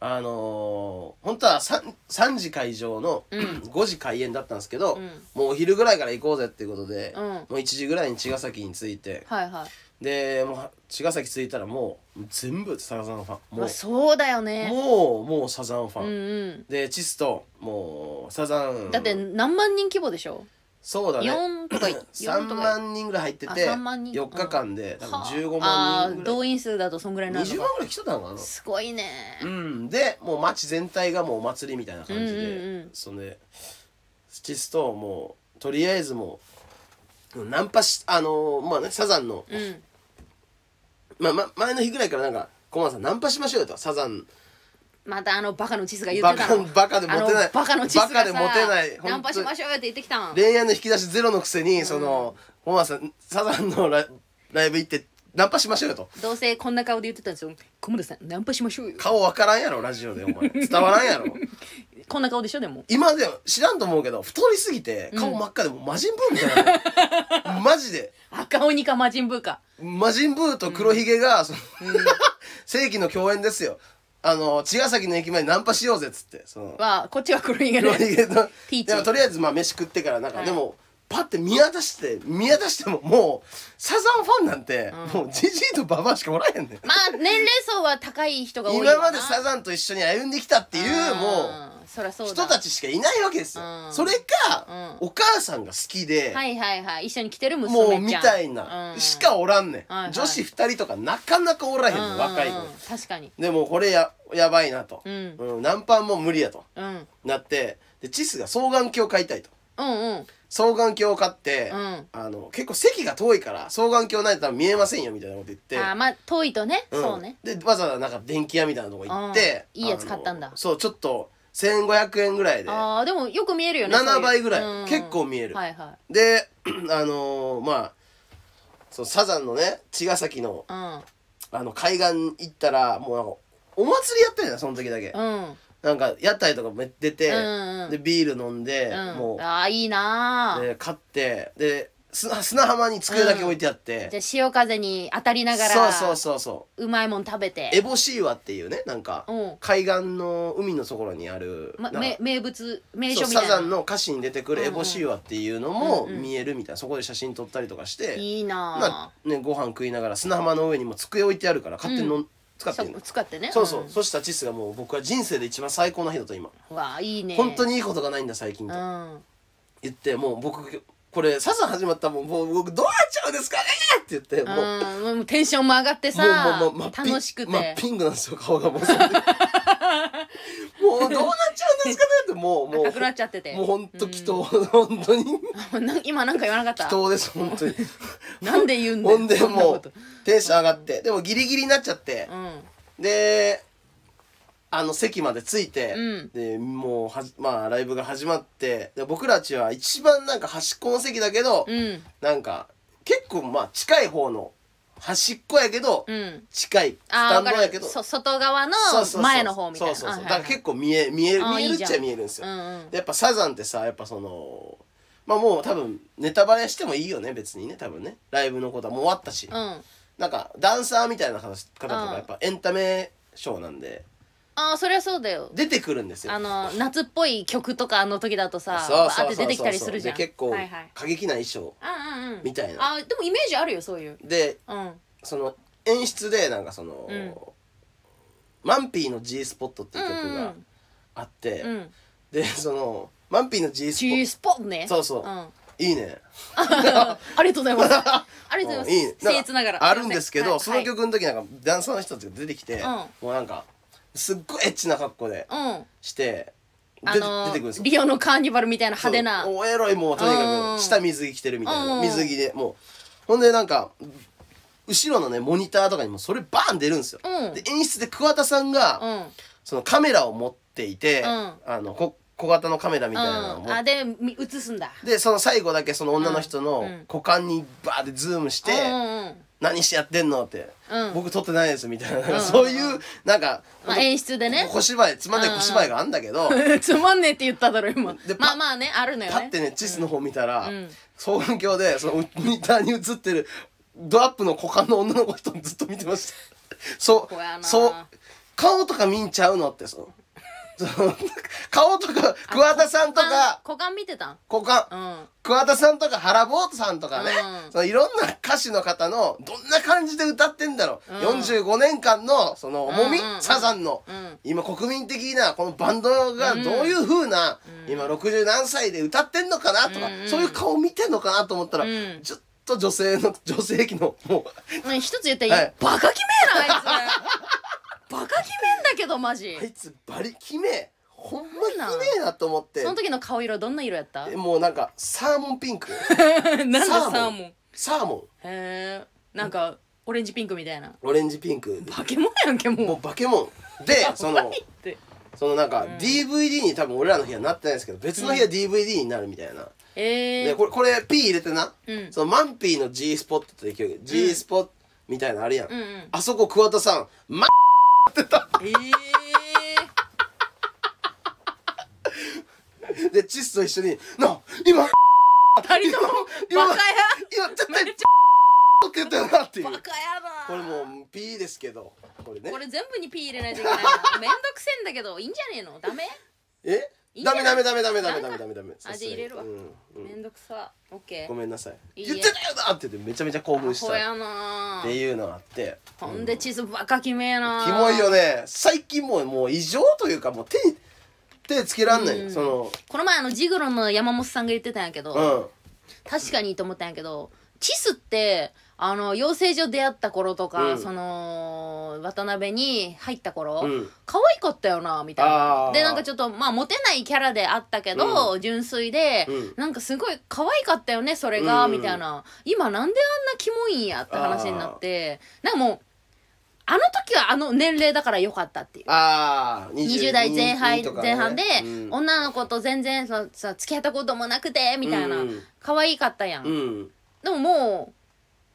あのー、本当は 3, 3時会場の、5時開演だったんですけど、ん。もうお昼ぐらいから行こうぜっていうことで、うん。もう1時ぐらいに茅ヶ崎に着いてはいはいでもう茅ヶ崎着いたらもう全部サザンファン。もまあそうだよね。うもうもうサザンファン、うんうん。でチスともうサザン。だって何万人規模でしょ？そうだね。4とか3 4 <coughs> とか万人ぐらい入っててあ3万人。4日間で多分はあ。15あ万人ぐらい。ー動員数だとそんぐらいになる20のか万ぐらい来てたのかな？すごいね。うん。でもう街全体がもうお祭りみたいな感じで、うんうんうん。そんでスチスともうとりあえずもうナンパしあのーまあねサザンの、うんまあ、ま前の日ぐらいからなんか「コマさんナンパしましょうよ」とサザン。またあのバカのチスが言っバカてたの。バカでモテない。バカのチスがさでモテない。ナンパしまょしょうよって言ってきたん恋愛の引き出しゼロのくせに、そのコマさんサザンのライライブ行ってナンパしましょうよと。どうせこんな顔で言ってたんですよ小村さんナンパしましょうよ。顔わからんやろラジオでお前。<laughs> 伝わらんやろ。こんな顔でしょでも。今でも知らんと思うけど太りすぎて顔真っ赤でもう魔人ブーみたいな、<laughs> マジで。赤鬼か魔人ブーか。魔人ブーと黒ひげが、その世紀の共演ですよ。あの茅ヶ崎の駅前にナンパしようぜっつってその。はこっちは黒ひげ黒でひげの。ティーチでもとりあえずまあ飯食ってからなんか、はい。でもパッて見渡して見渡してももうサザンファンなんて、もうジジイとババアしかおらへんねん。まあ年齢層は高い人が多いわな。今までサザンと一緒に歩んできたっていうもそりゃそうだ。人たちしかいないわけですよ、うん。それか、うんお母さんが好きで、はいはいはい一緒に来てる娘ちゃん。もうみたいな、うん。しかおらんねん、はいはい。女子2人とかなかなかおらへんねん、うん。うんうん若い子。確かに。でもこれややばいなと、うん。うんナンパンも無理やと。うん。なってでチスが双眼鏡を買いたいと。うんうん双眼鏡を買って、うん。あの結構席が遠いから双眼鏡ないと多分見えませんよみたいなこと言って。あーまあ遠いとね。うん。そうね。でわざわざなんか電気屋みたいなとこ行って、うん。いいやつ買ったんだ。そうちょっと1500円ぐらいで。ああでもよく見えるよねそういう。7倍ぐらい。うん。結構見える。はいはい。で <clears throat> あのーまあそうサザンのね茅ヶ崎のうん。あの海岸行ったらもうなんかお祭りやったんやその時だけ、うんなんか屋台とかも出て、うんうん。でビール飲んで、うん。もう。ああいいなー。で買ってで砂砂浜に机だけ置いてあって、じゃあ潮風に当たりながらそうそうそうそう。まいもん食べて。エボシーワっていうねなんかうん。海岸の海のところにある、ま、なんかめ名物名そう所みたいな。サザンの歌詞に出てくるエボシーワっていうのもうんうん。見えるみたいな。そこで写真撮ったりとかして、いいなまあね、ご飯食いながら砂浜の上にも机置いてあるから勝手にの、使って使ってね。そうそう、ん。そしたらチスがもう僕は人生で一番最高な人だと今。うわいいね。本当にいいことがないんだ最近と。うん。言ってもう僕これサザン始まったらもうもう僕どうなっちゃうんですかねって言ってもううん。もう。テンションも上がってさもうもうもう真っピン楽しくて、真っピンクなんですよ顔がもう <laughs> もうどうなっちゃうんですかねってもうもう。赤くなっちゃってて。もう本当祈祷、本当に。な <laughs> 今なんか言わなかった。祈祷です本当に。<laughs> なんで言うんだよほんでもうテンション上がって。でもギリギリになっちゃって。うん。であの席まで着いて、うん。でもうはじまあライブが始まって。で僕らちは一番なんか端っこの席だけど、うん。なんか結構まあ近い方の端っこやけど、うん。近い。スタンドやけど。そ外側のそうそうそう前の方みたいな。そうそうそう。だから結構見え見える見えるっちゃいいじゃん。見えるんですよ、うんうん。でやっぱサザンってさやっぱそのまあもう多分ネタバレしてもいいよね別にね多分ね。ライブのことはもう終わったし、うん。なんかダンサーみたいな方とかうん。やっぱエンタメショーなんでああそりゃそうだよ。出てくるんですよ。あの夏っぽい曲とかあの時だとさそうバそうそうそう。ーって出てきたりするじゃん。で結構はいはい。過激な衣装。うんうんうん。みたいな。あでもイメージあるよそういう。でうん。その演出でなんかその、うん。マンピーの G スポットっていう曲がうんあって、うん。うんでそのマンピーの G スポ G ッスポットね。そうそう。うん。あトいいね。りがとうございます。ありがとうございます。いいね。僭越ながら。あるんですけど、はいその曲の時なんかダンサーの人たちが出てきて、ん。もうなんかすっごいエッチな格好でうん。して、であの出てくるんですよ。リオのカーニバルみたいな派手な。そうおエロいもうとにかうんく下水着着てるみたいな。うん水着でもう。ほんでなんか後ろのねモニターとかにもそれバーン出るんですよ、うん。で演出で桑田さんが、うん。そのカメラを持っていて、ん。あのこ小型のカメラみたいなのをあでみ映すんだ。でその最後だけその女の人のうん。股間にバーってズームしてうんうん「何してやってんの?」ってうん「僕撮ってないです」みたいななん。そういうなんかまあ演出でね。小芝居つまんない小芝居があんだけど <laughs> つまんねえって言っただろ今。でパまあまあねあるのよね。パッてねチスの方見たらうん。双眼鏡でそのモニターに映ってるドアップの股間の女の子とずっと見てました。そうそう顔とか見んちゃうのってそうそう顔とか桑田さんとか。股間見てたん？股間。うん。桑田さんとか原坊さんとかね、うん。そのいろんな歌手の方のどんな感じで歌ってんだろう、うん。45年間のその重み、うんうんうんサザンの、うん。今国民的なこのバンドがどういう風な、今60何歳で歌ってんのかなとか、うんうんそういう顔見てんのかなと思ったら、うん。ちょっと女性の女性器のもう。ね一つ言っていい、はい。バカキメえなあいつバカキメんだけどマジ。あいつバリキメほんまきめえなと思って。その時の顔色どんな色やった？えもうなんかサーモンピンク。<laughs> なんでササーモン。ーモン。へサーモン。えんかオレンジピンクみたいな。オレンジピンク。バケモンやんけもう。もうバケモン。で <laughs> そのって。そのなんか DVD に多分俺らの部屋なってないんですけど別の部屋 DVD になるみたいな、えー、でこれこれ P 入れてな、うん。そのマンピーの G スポットって曲 G スポットみたいなのあるやん、うんうん。あそこ桑田さんまえー、でチスと一緒に「な今二人とも今バカや。今絶対めっちって言ったよな」っていうバカやなこれもう P ですけどこれねこれ全部に P 入れないといけないのめんどくせえんだけどいいんじゃねえのダメえダメダメダメダメダメダメかダメダメ。あじゃあ入れるわ。うんうん。めんどくさ。オッケー。ごめんなさい。いいえ言ってたよなって言ってめちゃめちゃ興奮した。っアホやな。ていうのがあって。ほんで地図バカキメやな。キモいよね。最近もうもう異常というかもう手に手つけらんない、うん。そのこの前あのジグロの山本さんが言ってたんやけど、うん。確かにと思ったんやけどチスってあの養成所出会った頃とか、うん。その渡辺に入った頃、うん。可愛かったよなみたいあなー。でなんかちょっとまあモテないキャラであったけど、純粋で、うん。なんかすごい可愛かったよねそれが、うん。みたいな。今なんであんなキモいんやって話になって。なんかもうあの時はあの年齢だからよかったっていう。ああ20代前半,、22とかね。前半で、うん。女の子と全然そさ付き合ったこともなくてみたいな、うん。可愛かったやん、うん、でももう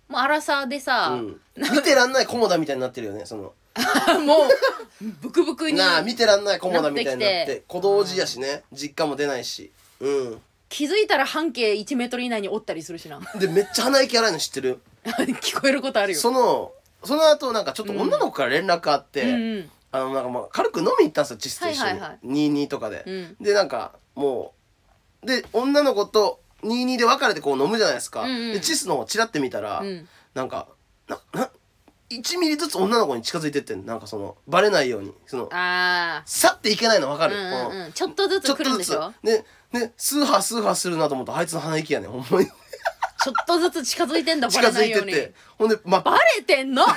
もう荒さでさ、うん、見てらんないコモダみたいになってるよねその。<laughs> もうブクブクになあ見てらんないコモダみたいになっなって。きてて小道寺やしね。実家も出ないし。うん。気づいたら半径1メートル以内におったりするしな。でめっちゃ鼻息荒いの知ってる？<laughs> 聞こえることあるよ。そのその後なんかちょっと女の子から連絡あって、うんうん。あのなんかまあ軽く飲みに行ったんですよチスと一緒に、はいはいはい。22とかで、うん。でなんかもうで女の子と22で別れてこう飲むじゃないですか、うんうん。でチスの方チラって見たら、うん。なんかなな1ミリずつ女の子に近づいてってんの。なんかそのバレないように。そのあ去っていけないの分かあ、うる、んうんうん。うん、ちょっとずつ来るんでしょ？でねスーハースーハーするなと思ったらあいつの鼻息やねん。ほんまに。ちょっとずつ近づいてんだバ <laughs> 近づレないように。いてってほんでまバレてんの？<laughs>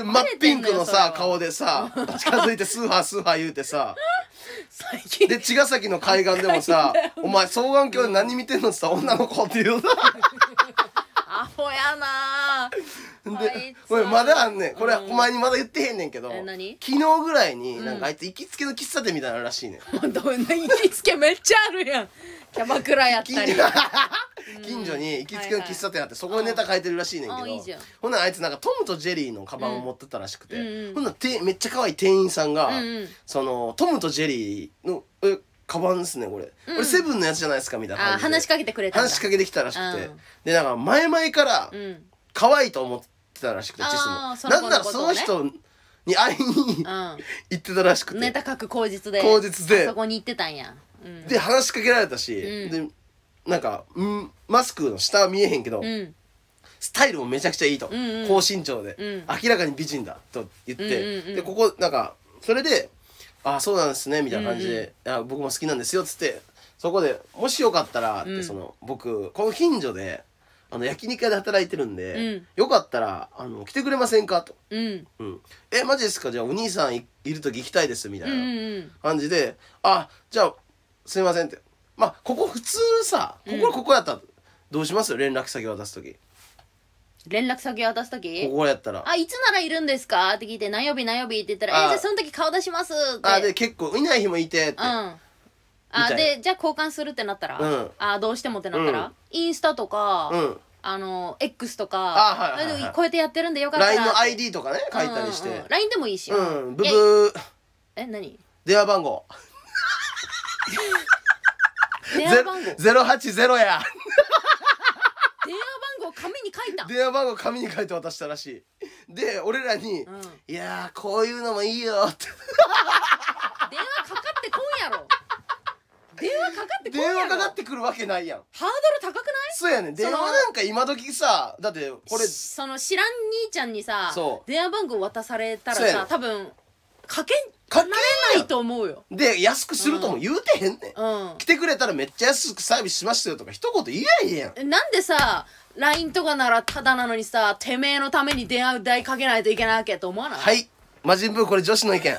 で真っピンクのさ顔でさ近づいてスーハースーハー言うてさ。最近。で茅ヶ崎の海岸でもさ「お前双眼鏡で何見てんの?」っつったら女の子って言うアホやな。あでこれまだあんねん。これうん。お前にまだ言ってへんねんけどえ何？昨日ぐらいになんかあいつ行きつけの喫茶店みたいなのらしいねん。<laughs> どんな行きつけめっちゃあるやん。キャバクラやったり。近 <laughs> 所近所に行きつけの喫茶店あってそこでネタ書いてるらしいねんけどあいいじゃん。ほんならあいつなんかトムとジェリーのカバンを持ってたらしくて、うんうん。ほんならてめっちゃ可愛い店員さんが、うんうん。そのトムとジェリーの「えカバンですねこれ、うん。これセブンのやつじゃないですか」みたいなあ感じで。話しかけてくれたんだ。話しかけてきたらしくて、うん。でなんか前々からうん。可愛いと思ってたらしくて、あーチスも。その子なんならその人に会いに行ってたらしくて、ネタ書く口実で口実で。あそこに行ってたんや、うん、で話しかけられたし、うん。でなんか、うん、マスクの下は見えへんけど、うん。スタイルもめちゃくちゃいいと、んうん。高身長で、うん。明らかに美人だと言って、うんうんうん。でここなんかそれで「あそうなんですね」みたいな感じで、あ僕も好きなんですよ」っつってそこで「もしよかったら」って、うん。その僕この近所であの焼肉屋で働いてるんで、うん。よかったらあの来てくれませんか？と。うん。うん、えマジですか？じゃあお兄さんいいる時行きたいですみたいうんうなん。感じで、あじゃあすいませんって。まあここ普通さここ、うんここやったらどうします？連絡先渡す時連絡先渡す時？ここやったら。あいつならいるんですか？って聞いて何曜日何曜日？って言ったらあ。えじゃあその時顔出します。って。あで結構いない日もいてって、うん。あでじゃあ交換するってなったら、うん。あどうしてもってなったら、うん。インスタとか、うん。あの X とかあはいはいはいこうやってやってるんでよかったら。LINE の ID とかね書いたりして。うんうんうん。LINE でもいいし。うん。ブえブー。え何？電話番号。<laughs> 電話番号？ゼロ080やに書いたん？電話番号紙に書いて渡したらしい。で俺らに「うん。いやーこういうのもいいよ」って。<laughs> 電話かかってこんやろ。電話かかってこんやろ。電話かかってくるわけないやん。ハードル高くない？そうやねん。電話なんか今時さだってこれその知らん兄ちゃんにさそう。電話番号渡されたらそうやね多分かけかけんられないと思うよ。で安くするとも言うてへんねん、うん。来てくれたらめっちゃ安くサービスしましたよとか一言言えへんやん。なんでさ LINE とかならただなのにさてめえのために電話代かけないといけないわけと思わない？はい。魔人ブーこれ女子の意見。<laughs>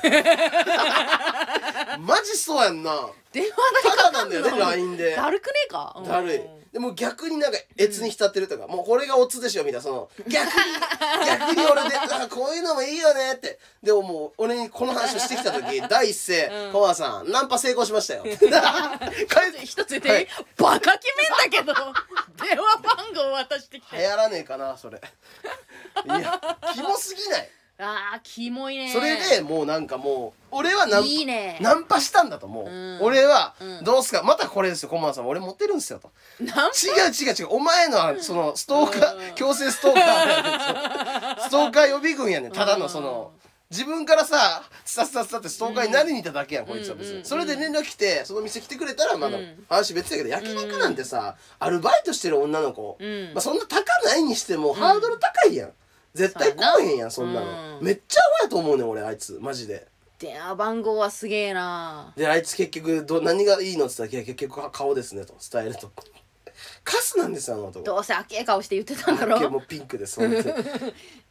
マジそうやんな。電話代かかんのただなんだよね LINE で。だるくねえか？うん。だるい。でも逆になんか越に浸ってるとか、もうこれがオツでしょみたいなその。逆に <laughs> 逆に俺であこういうのもいいよねって。でももう俺にこの話をしてきた時 <laughs> 第一声うん「コマさんナンパ成功しましたよ」帰一つ言ってはい。バカ決めんだけど。電話番号渡してきて。流行らねえかなそれ。いやキモすぎない？あーキモいね。それでもうなんかもう俺はナンパいいね。ナンパしたんだと思う、うん。俺は、うん。どうすかまたこれですよコマンさん俺持ってるんですよ。とナン違う違う違うお前のはそのストーカー、うん。強制ストーカーやねん。ストーカー予備軍やねん。ただのその自分からさスタスタスタってストーカーになりに行っただけやん、こいつは別に、うん。うんそれで連絡来てその店来てくれたらまだうん。話別だけど焼肉なんてさ、アルバイトしてる女の子、うん。まあ、そんな高ないにしてもハードル高いやん絶対来おへんやんそんなの、うん。めっちゃアホやと思うねん俺あいつ。マジで。電話番号はすげえな。であいつ結局ど何がいいのって言ったらいや結局顔ですねと伝えるとカスなんですよあの男。どうせあっけえ顔して言ってたんだろもうピンクです本当に。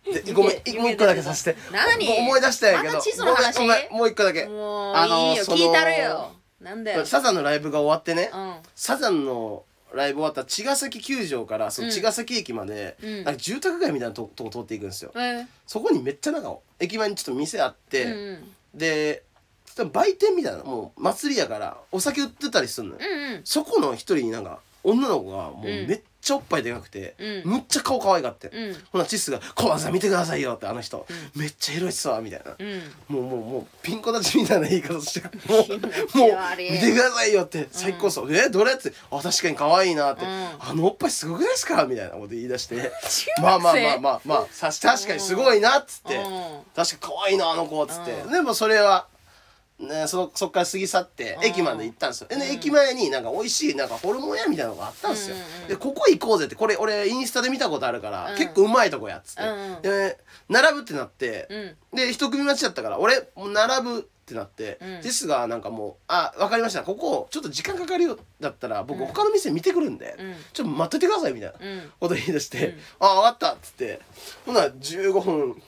<laughs> でごめん夢もう一個だけさせて。何？もう思い出したんやけど。また地図の話？ごめんごめんもう一個だけ。もうあのいいよその聞いたるよ。なんだよ。サザンのライブが終わってね、うん。サザンのライブ終わったら茅ヶ崎球場からそのうん。茅ヶ崎駅まで、うん。なんか住宅街みたいなととこ通っていくんですよ、えー。そこにめっちゃなんか駅前にちょっと店あって、うんうん。で売店みたいなもう祭りやからお酒売ってたりするのよ、うんうん。そこの一人になんか女の子がもううん。めっちゃおっぱいでかくて、うん。むっちゃ顔可愛がって、うん。ほなチッスが「コバさん見てくださいよ」ってあの人、めっちゃエロいっすわみたいな、うん。もうもうもうピンコ立ちみたいな言い方して <laughs> もうちもう見てくださいよって最高そう、えどれ？って。あ確かに可愛いなって、うんあのおっぱいすごくないですか？みたいなこと言い出して。中学生？まあまあまあまあまあ。さ確かにすごいなっつって、うん。確かに可愛いなあの子っつって、うん。でもそれはね、そのそっから過ぎ去ってうん駅まで行ったんですよ。で、ねうん駅前になんか美味しいなんかホルモン屋みたいなのがあったんですよ、うんうんうん。でここ行こうぜってこれ俺インスタで見たことあるから、うん。結構うまいとこやっつって、うんうん。で並ぶってなって、うん。で一組待ちだったから俺もう並ぶってなって、うん。ですがなんかもう「あ分かりました。ここちょっと時間かかるよ」だったら僕うん。他の店見てくるんで、うん。ちょっと待っといてくださいみたいなうん。こと言い出して「うん。あ分かった」っつって。ほんなら15分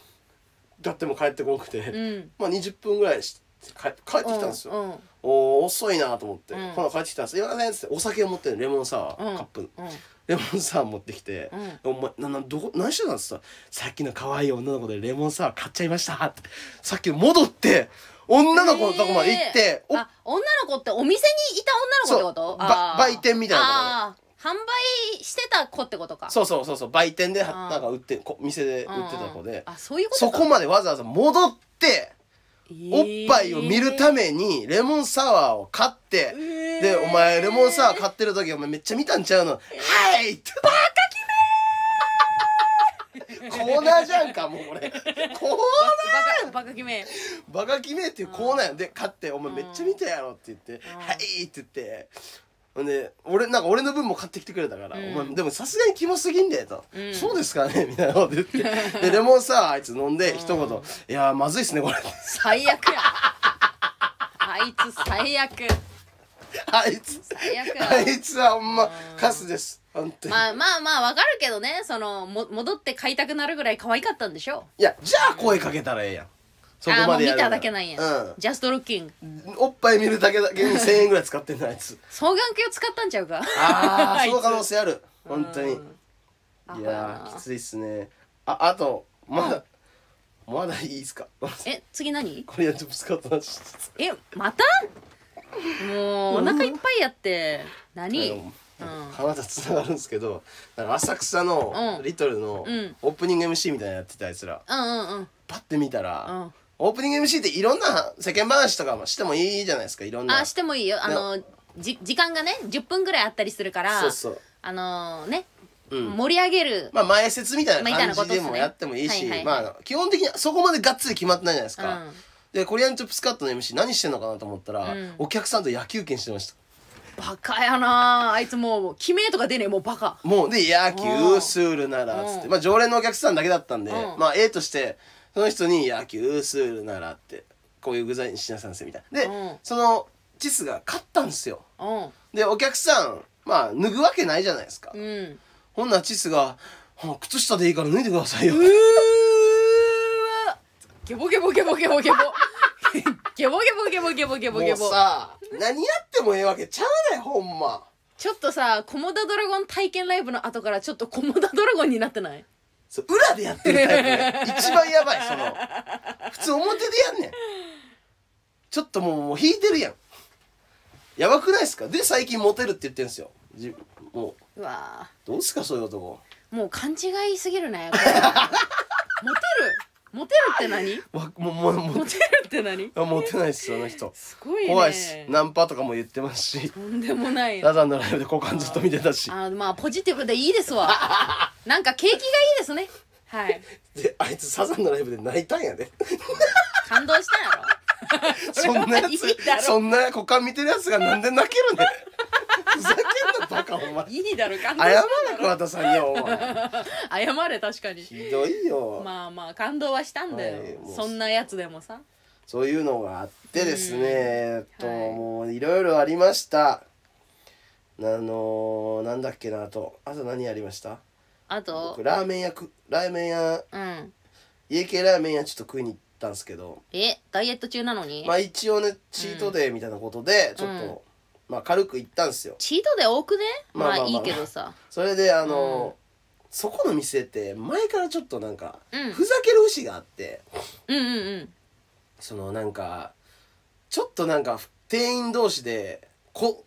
経っても帰ってこなくて、うん。まあ20分ぐらいし帰帰ってきたんですよ、うんおー遅いなと思って、うん。ほな帰ってきたんです「すいません」っつって。お酒を持ってるレモンサワー、うんカップうん。レモンサワー持ってきて「お前ななどこ何してたんですか?」さっきの可愛い女の子でレモンサワー買っちゃいました」って。さっき戻って女の子のとこまで行って、おえーあ女の子ってお店にいた女の子ってこと？売店みたいなと販売してた子ってことか。そうそうそうそう。売店でなんか売ってこ店で売うんってた子で。あそういうことそかこまでわざわざ戻っておっぱいを見るためめにレモンサワーを買って、で、お前レモンサワー買ってる時お前めっちゃ見たんちゃうの、はい！って。バカキメコーナーじゃんか、もうこれ。コーナー！バカバカ決めバカキメっていうコーナーやん。で、買って、お前めっちゃ見たやろって言って、ん。はい！って言って。ほんで、俺、なんか俺の分も買ってきてくれたから、うんお前、でもさすがにキモすぎんで、と。うんそうですかねみたいなこと言って。<laughs> で、レモンサワーあいつ飲んで、一言、うんいやー、まずいっすね、これ。最悪やあいつ最悪あいつ、最悪やあいつはほんまうん、カスです。本当に。まあまあまあわかるけどねそのも戻って買いたくなるぐらい可愛かったんでしょいや、じゃあ声かけたらええやん。そこあーもう見までやるなら。ただけなんや、うん。ジャストルッキング。おっぱい見るだけだけに1000円ぐらい使ってんのあいつ。双眼鏡使ったんちゃうか。ああ、その可能性ある。本当に。いややー、なきついっすね。あ、あと、まだ、まだいいっすか？え次何？これやっとぶつかった話です。えまた？もうお腹いっぱいやって。何？あのうん。話つながるんですけど、なんか浅草のうん。リトルのうん。オープニング MC みたいなのやってたやつら、うんうんうん。パッて見たうら、んオープニング MC っていろんな世間話とかもしてもいいじゃないですか、いろんな。あしてもいいよ。あのじ時間がね10分ぐらいあったりするからそうそう。あのね、うん。盛り上げる、まあ前説みたいな感じでもやってもいいし、はいはいはい。まあ基本的にそこまでがっつり決まってないじゃないですか。うん。でコリアンチョップスカットの MC 何してんのかなと思ったら、うん。お客さんと野球券してました。バカやな。あいつもう決めとか出ねえ。もうバカ。もうで野球スールならっつって、うん。まあ常連のお客さんだけだったんで、うん。まあ A としてその人に野球するならってこういう具材にしなさんせみたいな。で、うん。そのチスが勝ったんですよ。うん。でお客さんまあ脱ぐわけないじゃないですか、うん。ほんならチスがあ「靴下でいいから脱いでくださいよ」うーわ。ゲボゲボゲボゲボゲボ。<laughs> ゲボゲボゲボゲボゲボゲボ。もうさ何やってもええわけちゃうねほんま。ちょっとさコモダドラゴン体験ライブの後からちょっとコモダドラゴンになってない？そう裏でやってるタイプね一番やばいその。普通表でやんねん。ちょっともうもう引いてるやん。やばくないですか？で最近モテるって言ってるんですよ。じもう。うわどうですかそういう男。もう勘違いすぎるねこれモテるモテるって何？わもうもモテるって何？うモテないっすあの人。すごいね。怖いっす。ナンパとかも言ってますし。とんでもない。ダダンのライブで股間ずっと見てたし。あまあポジティブでいいですわ。<laughs> なんか景気がいいですね。はい。であいつサザンのライブで泣いたんやで。感動したんやろ。<laughs> そんなや <laughs> いいだろ。つそんな股間見てるやつがなんで泣けるねんふざけんなバカお前。いいだろ感動謝れ桑田さんによお前。ろ <laughs> 謝れ確かに。ひどいよ、まあまあ感動はしたんだよ、はいもう。そんなやつでもさ。そういうのがあってですね、うん。えっと、はい。もういろいろありました。あのー、なんだっけなあと。あと何ありました？あと？僕ラーメン屋くラーメン屋。うん。家系ラーメン屋ちょっと食いに行ったんですけど。えダイエット中なのに、まあ一応ねチートデーみたいなことでちょっと、うんまあ軽く行ったんですよ。チートで多くね？まあまあまあまあ。いいけどさ。それであのーそこの店って前からちょっとなんか、うん。ふざける節があってうんうんうん。そのなんかちょっとなんか店員同士でこ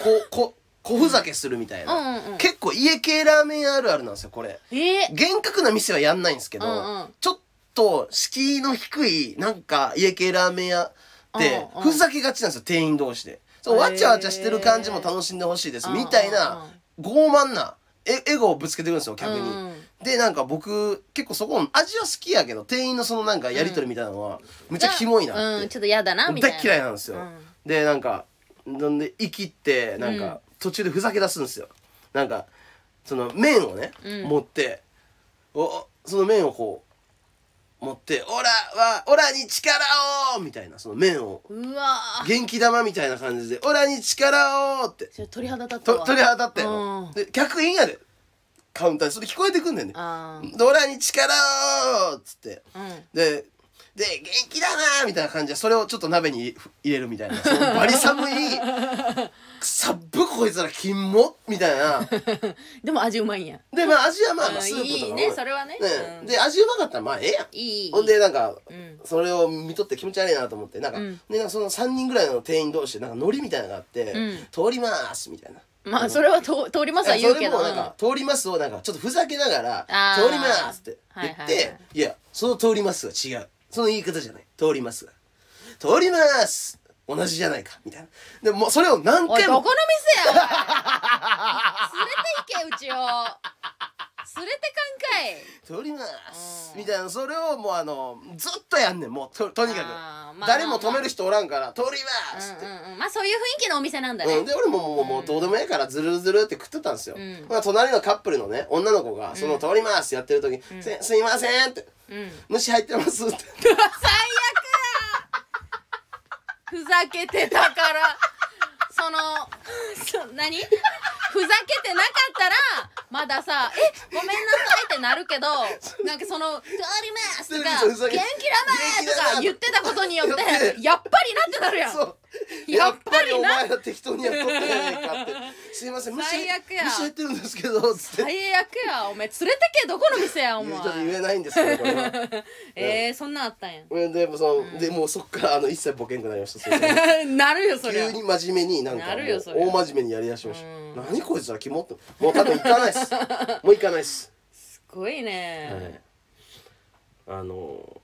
ここ小ふざけするみたいな、うんうんうん。結構家系ラーメン屋あるあるなんですよこれ。えー、厳格な店はやんないんですけど、うんうん。ちょっと敷居の低いなんか家系ラーメン屋ってうんうん。ふざけがちなんですよ店員同士でそうわちゃわちゃしてる感じも楽しんでほしいです。みたいな傲慢なエエゴをぶつけてくるんですよ客に、でなんか僕結構そこの味は好きやけど店員のそのなんかやり取りみたいなのはむっちゃキモいなって、うんちょっと嫌だなみたいな。大っ嫌いなんですよ、うん。でなんかなんで生きってなんか途中でふざけ出すんですよ。なんかその麺をね、うん。持っておその麺をこう持って「オラはオラに力を!」みたいなその麺を。うわー。元気玉みたいな感じで「オラに力を!」って。それ鳥肌立ったわ。と鳥肌立ってで客員やで。カウンターで。それ聞こえてくんねんね。あー。でオラに力を!」っつって。うん。でで元気だなーみたいな感じでそれをちょっと鍋に入れるみたいな。そのバリ寒いくさっぶこいつら金もみたいな。<laughs> でも味うまいんや。でまあ味はまあまあうんスープとかいいねそれはね。うん。で味うまかったらまあええやん。いいほんでなんかうん。それを見とって気持ち悪いなと思ってなんか,、うん。でなんかその3人ぐらいの店員同士でなんかノリみたいなのがあってうん「通ります」みたいな。まあそれはと通りますは言うけどそれもなんか「通ります」をなんかちょっとふざけながらあー「通ります」って言って、はいはいはい。いやその「通ります」は違うその言い方じゃない「通ります」「通ります」同じじゃないか。みたいな。でもそれを何回も。おいどこの店や連れて行けうちを。連れてかんかい通ります。うん。みたいな。それをもうあのずっとやんねん。もうととにかく、あーまあ誰も止める人おらんから「通ります」って、うんうんうん。まあそういう雰囲気のお店なんだね。うん、で俺ももうもうどうでもいいからズルズルって食ってたんですよ、うん。まあ、隣のカップルのね女の子が「その通ります」やってる時に「すすいません」って。うん「虫入ってます」って。<laughs> 最悪ふざけてたからその <laughs> そ何？<laughs> ふざけてなかったらまださ「えごめんなさい」ってなるけどなんかその「通ります」とか「そうふざけ元気だね」とか言ってたことによってやっぱりなってなるやん <laughs> やっぱぱりお前ら適当にやっとってねえかって「<laughs> すいません虫最悪や。ってるんですけど」つって。最悪や。お前連れてけどこの店やお前。ちょっと言えないんですけどこれは。<laughs> えー、そんなんあったんや。うんでもその、でもうそっからあの一切ボケんくなりました。なるよそりゃ。急に真面目になんか大真面目にやりだしました。うん。何こいつらキモって。もう多分行かないっす。もう行かないっす。すごいね、はい、あの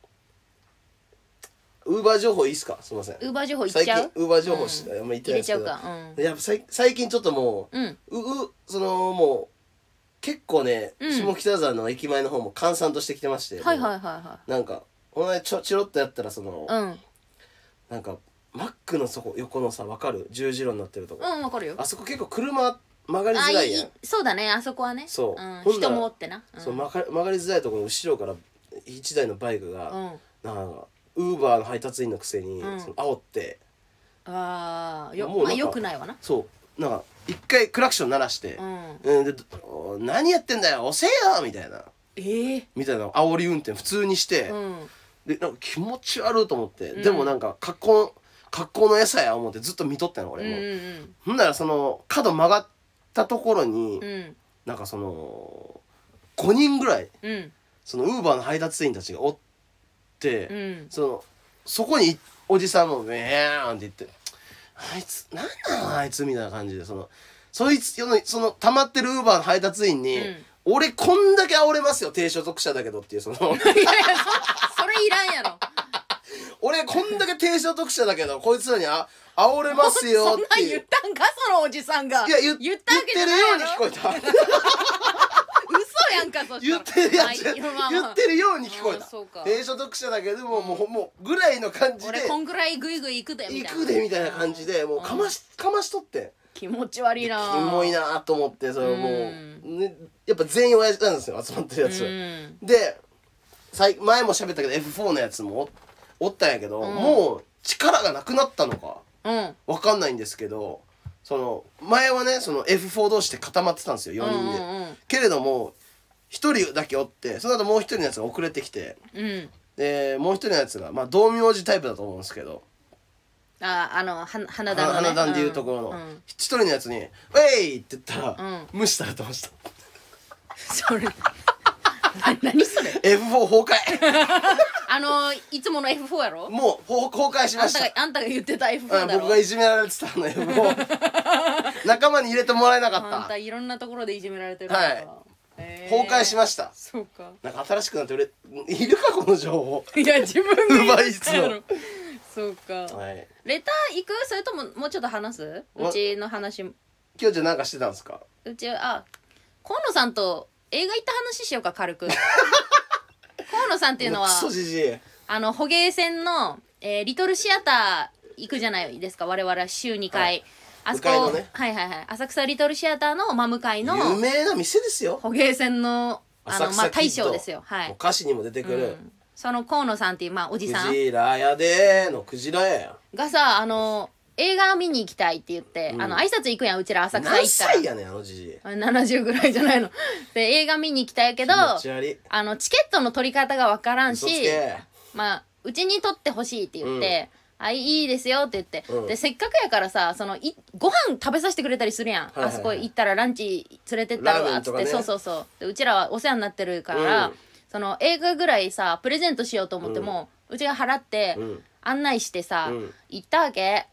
ウーバー情報いいっすか？すいません。ウーバー情報いっ最ちゃう？近ウーバー情報し、うん。あんま言ってないですけど。入れちゃうか。うん。やっぱさい最近ちょっともう、うん。ううそのもう結構ね、うん。下北沢の駅前の方も閑散としてきてましてはいはいはいはなんかこの間ちょチロッとやったらその、いうん。なんかマックのそこ横のさ分かる？十字路になってるとこ、うんわかるよ。あそこ結構車曲がりあづらいやん。いい。そうだね。あそこはね。そう。うん、ほんなら人もおってな、うん、そう曲が曲がりづらいところの後ろから一台のバイクが、うん。なんかウーバーの配達員のくせに、うん。その煽って。ああよもうなんかまあよくないわな。そう。なんか一回クラクション鳴らしてう、ん。うん、でど何やってんだよ押せよ！みたいな。ええみたいな煽り運転普通にして、うん。でなんか気持ち悪いと思って、うん。でもなんか格好格好の餌や思ってずっと見とったのうん俺も、うん。ほんならその角曲がったところに、うん。なんかその5人ぐらいうん。そのウーバーの配達員たちがおって、うん。そのそこにおじさんも「えーん」って言って「あいつなんなのあいつ」みたいな感じでそのそいつのその溜まってるウーバーの配達員に「うん俺こんだけ煽れますよ低所得者だけど」っていうそのいやいやそそれいらんやろ。<laughs> 俺こんだけ低所得者だけどこいつらにあ煽れますよそんなんっていう。言ったんか？そのおじさんが。いや言言ったわけじゃ言ないやろ。ってるように聞こえた嘘やんかそ言ってるやつ、言ってるように聞こえた。低所得者だけども、もうもうぐらいの感じで。俺こんぐらいグイグイ行くでみたいな。行くでみたいな感じでもうかましかましとって気持ち悪いな。キモいなと思ってそれもう、うんね、やっぱ全員親父なんですよ集まってるやつ、うん。でさい前も喋ったけど F4 のやつもおおったんやけど、うん。もう力がなくなったのかうん。わかんないんですけどその前はねその F4 同士で固まってたんですよ4人で、けれども1人だけおってその後もう1人のやつが遅れてきてうん。でもう1人のやつがまあ道明寺タイプだと思うんですけどああのは花壇の、ね、花壇でいうところのうん。うん一人のやつに「ウェイ!」って言ったら、うん。無視されてました。それな何それ？F4 崩壊。<laughs> あのいつもの F4 やろ？もうほ崩壊しあんました。たがあんたが言ってた F4 うんだろ？僕がいじめられてたの F4 仲間に入れてもらえなかあんったいろんなところでいじめられてるはい。へー崩壊しました。そうか。なんか新しくなって売れいるかこの情報。<laughs> いや自分が言奪いつのそうか。はい。レター行く？それとももうちょっと話す？わうちの話。今日じゃなんかしてたんですか？うちあ河野さんと映画行った話しようか軽く。<laughs> 河野さんっていうのはあの捕鯨船の、えーリトルシアター行くじゃないですか我々は週2回、はいあそこ、向かいのね。はいはいはい。浅草リトルシアターの真向かいの有名な店ですよ。捕鯨船のあの、まあ、大将ですよ。はい。お、菓子にも出てくる、うん。その河野さんっていう、まあ、おじさん。クジラやでーのクジラやがさあの映画見に行きたいって言って、うん。あの挨拶行くやんうちら浅草何行ったら。歳やねんあのじじい。70ぐらいじゃないの。<laughs> で映画見に行きたいけど気持ち悪い。あのチケットの取り方がわからん嘘つしけ。まあうちに取ってほしいって言って、あいいですよって言って、うん。でせっかくやからさそのいご飯食べさせてくれたりするやん、はいはいはい。あそこ行ったらランチ連れてったるラーメわっつって、ねそうそうそう。でうちらはお世話になってるから、うん。その映画ぐらいさプレゼントしようと思っても、うちが払って、うん。案内してさ、うん。行ったわけ。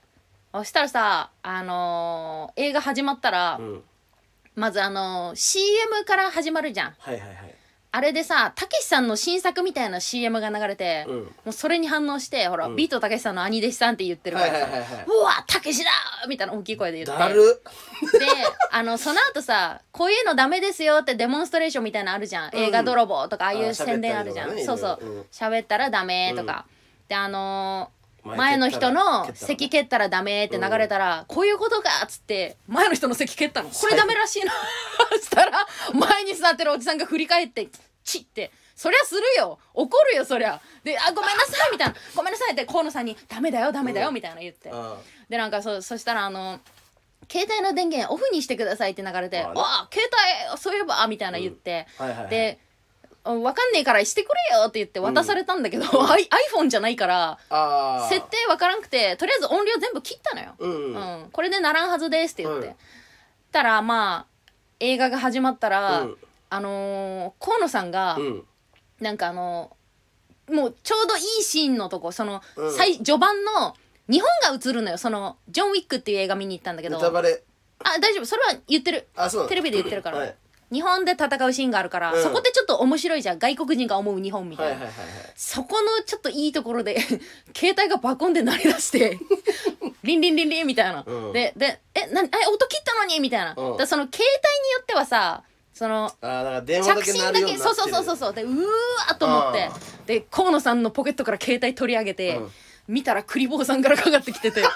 そしたらさあのー映画始まったら、うん。まずあのー CM から始まるじゃん。はいはいはいあれでさたけしさんの新作みたいな CM が流れて、うん。もうそれに反応してほら、うん。ビートたけしさんの兄弟子さんって言ってるからさ、はいはいはい。はいうわたけしだーみたいな大きい声で言ってだる。であのその後さこういうのダメですよってデモンストレーションみたいなのあるじゃん、うん。映画泥棒とかああいあーう宣伝あるじゃん、そうそう。うん。喋ったらダメとか、であのー前前の人の席蹴ったらダメって流れたら、こういうことかっつって前の人の席蹴ったの。これダメらしいな。そ <laughs> したら前に座ってるおじさんが振り返ってチッて。そりゃするよ。怒るよそりゃ。で「あごめんなさい」みたいな「ごめんなさい」って河野さんに「ダメだよダメだよ」うん。みたいな言って、あでなんかそそしたらあの携帯の電源オフにしてくださいって流れて「あら。あ携帯そういえば」みたいな言って、で分かんねえからしてくれよって言って渡されたんだけど、<laughs> アイ iPhone じゃないから設定分からんくてとりあえず音量全部切ったのよ、うんうん。これでならんはずですって言って、うん。たらまあ映画が始まったら、うん。あのー河野さんが、うん。なんかあのもうちょうどいいシーンのとこその、うん。最序盤の日本が映るのよ。そのジョン・ウィックっていう映画見に行ったんだけど。あ大丈夫。それは言ってる。あそう。なのテレビで言ってるから、はい日本で戦うシーンがあるから、うん。そこってちょっと面白いじゃん。外国人が思う日本みたいな、はいはいはいはい。そこのちょっといいところで <laughs> 携帯がバコンで鳴り出して <laughs> リンリンリンリンみたいな、うん。ででえなえ音切ったのにみたいな、うん。だその携帯によってはさその着信だけそうそうそうそうそう。でうーわーと思って。で河野さんのポケットから携帯取り上げて、うん。見たらクリボーさんからかかってきてて <laughs> あ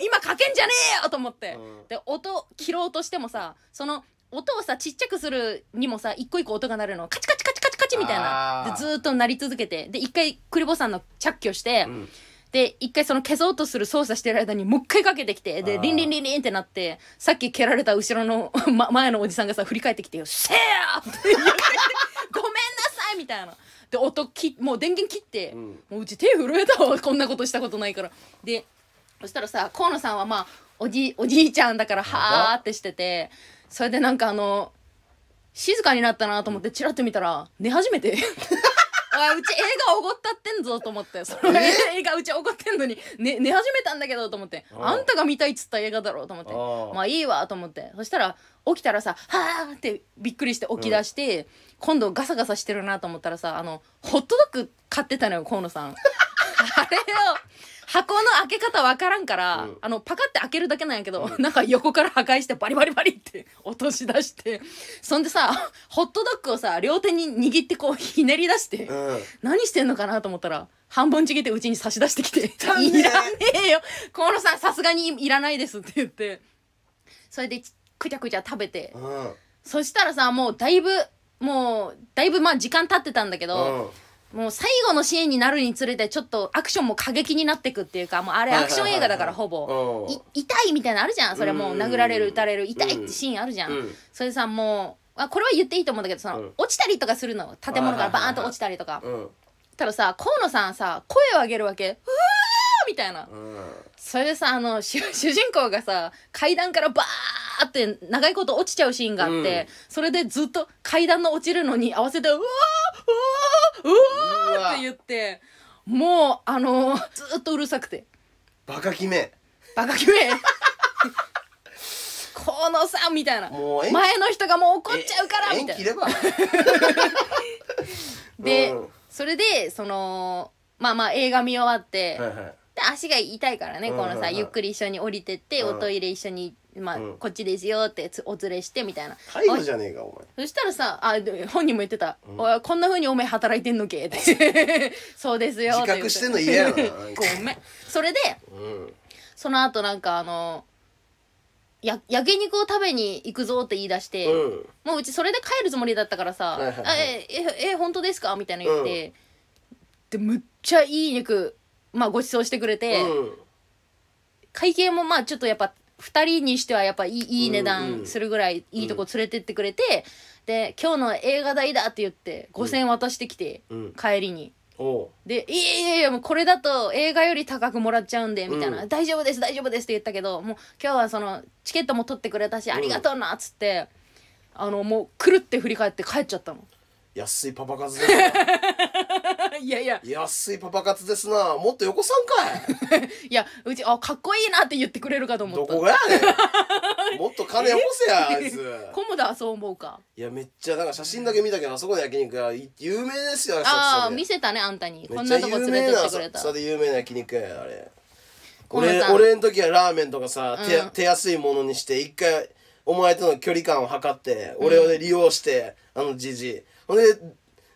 今かけんじゃねえよと思って、うん。で音切ろうとしてもさその音をさちっちゃくするにもさ一個一個音が鳴るの。カチカチカチカチカチみたいな。でずーっと鳴り続けて。で一回クリボーさんの着去して、うん。で一回その消そうとする操作してる間にもう一回かけてきてでリンリンリンリンってなってさっき蹴られた後ろの、<laughs> ま、前のおじさんがさ振り返ってきてよ「せや!」って言って「ごめんなさい!」みたいな。で音きもう電源切って、うん。もううち手震えたわ。こんなことしたことないから。でそしたらさ河野さんはまあおじおじいちゃんだからはーってしててそれでなんかあの静かになったなと思ってチラッと見たら寝始めて。<laughs> あうち映画おごったってんぞと思って。<laughs> その映画うちおごってんのに、ね、寝始めたんだけどと思って。うん。あんたが見たいっつった映画だろうと思って。うん。まあいいわと思って。そしたら起きたらさ「はあ」ってびっくりして起き出して、今度ガサガサしてるなと思ったらさあのホットドッグ買ってたのよ河野さん。<laughs> あれを箱の開け方わからんから、うん。あのパカって開けるだけなんやけど、なんか横から破壊してバリバリバリって落とし出してそんでさホットドッグをさ両手に握ってこうひねり出して、うん。何してんのかなと思ったら半分ちぎってうちに差し出してきて「汚ね。えいらねえよ。河野さんさすがにいらないです」って言って。それでくちゃくちゃ食べて。うん。そしたらさもうだいぶもうだいぶまあ時間経ってたんだけど、もう最後のシーンになるにつれてちょっとアクションも過激になってくっていうかもうあれアクション映画だからほぼ。痛いみたいなのあるじゃん。それもう殴られる撃たれる痛いってシーンあるじゃん、うん。それさもうあこれは言っていいと思うんだけどその、うん。落ちたりとかするの。建物からバーンと落ちたりとか、うん。たださ河野さんさ声を上げるわけ「うわー!」みたいな。うん。それでさあの主 <laughs> 主人公がさ階段からバーって長いこと落ちちゃうシーンがあって、うん。それでずっと階段の落ちるのに合わせて「うわーうわーううわわー!」って言ってもうあのずっとうるさくて。バカ決め「バカ決め! <laughs>」河野さんみたいな。前の人がもう怒っちゃうからみたいな。<laughs> で、うん。それでそのまあまあ映画見終わって、はいはいで足が痛いからねうんこのさ、ゆっくり一緒に降りてって、うん。おトイレ一緒にまあ、うん。こっちですよってつお連れしてみたいな。介護じゃねえかお前。そしたらさあで本人も言ってた「おいこんなふうにお前働いてんのけ?」って「<laughs> そうですよ」自覚してんの嫌やな <laughs> ごめん。それでうん。その後なんかあのや焼肉を食べに行くぞって言い出して、うん。もううちそれで帰るつもりだったからさ「はいはいはいあえええ本当ですか?」みたいな言って、でむっちゃいい肉まあご馳走してくれて、うん。会計もまあちょっとやっぱ2人にしてはやっぱいいいい値段するぐらいいいとこ連れてってくれて、で今日の映画代だって言って5,000円渡してきて、うん。帰りに。おう。で「いやいやいやもうこれだと映画より高くもらっちゃうんで」みたいな「うん大丈夫です大丈夫です」って言ったけどもう今日はそのチケットも取ってくれたし、ありがとうなっつってあのもうくるって振り返って帰っちゃったの安いパパ活ですな。<laughs> いやいや。安いパパ活ですな。もっと横さんかい。<laughs> いやうちあかっこいいなって言ってくれるかと思った。どこがやねん。<laughs> もっと金よこせやあいつ。コモダはそう思うか。いやめっちゃなんか写真だけ見たけどあそこの焼肉屋い有名ですよああ見浅草で。せたねあんたに。こんめっちゃなとこ連れてってくれた。浅草で有名な焼肉屋やあれ。河野さん。俺俺の時はラーメンとかさ、手うん。手安いものにして一回お前との距離感を測って俺を利用して、あのじじいほんで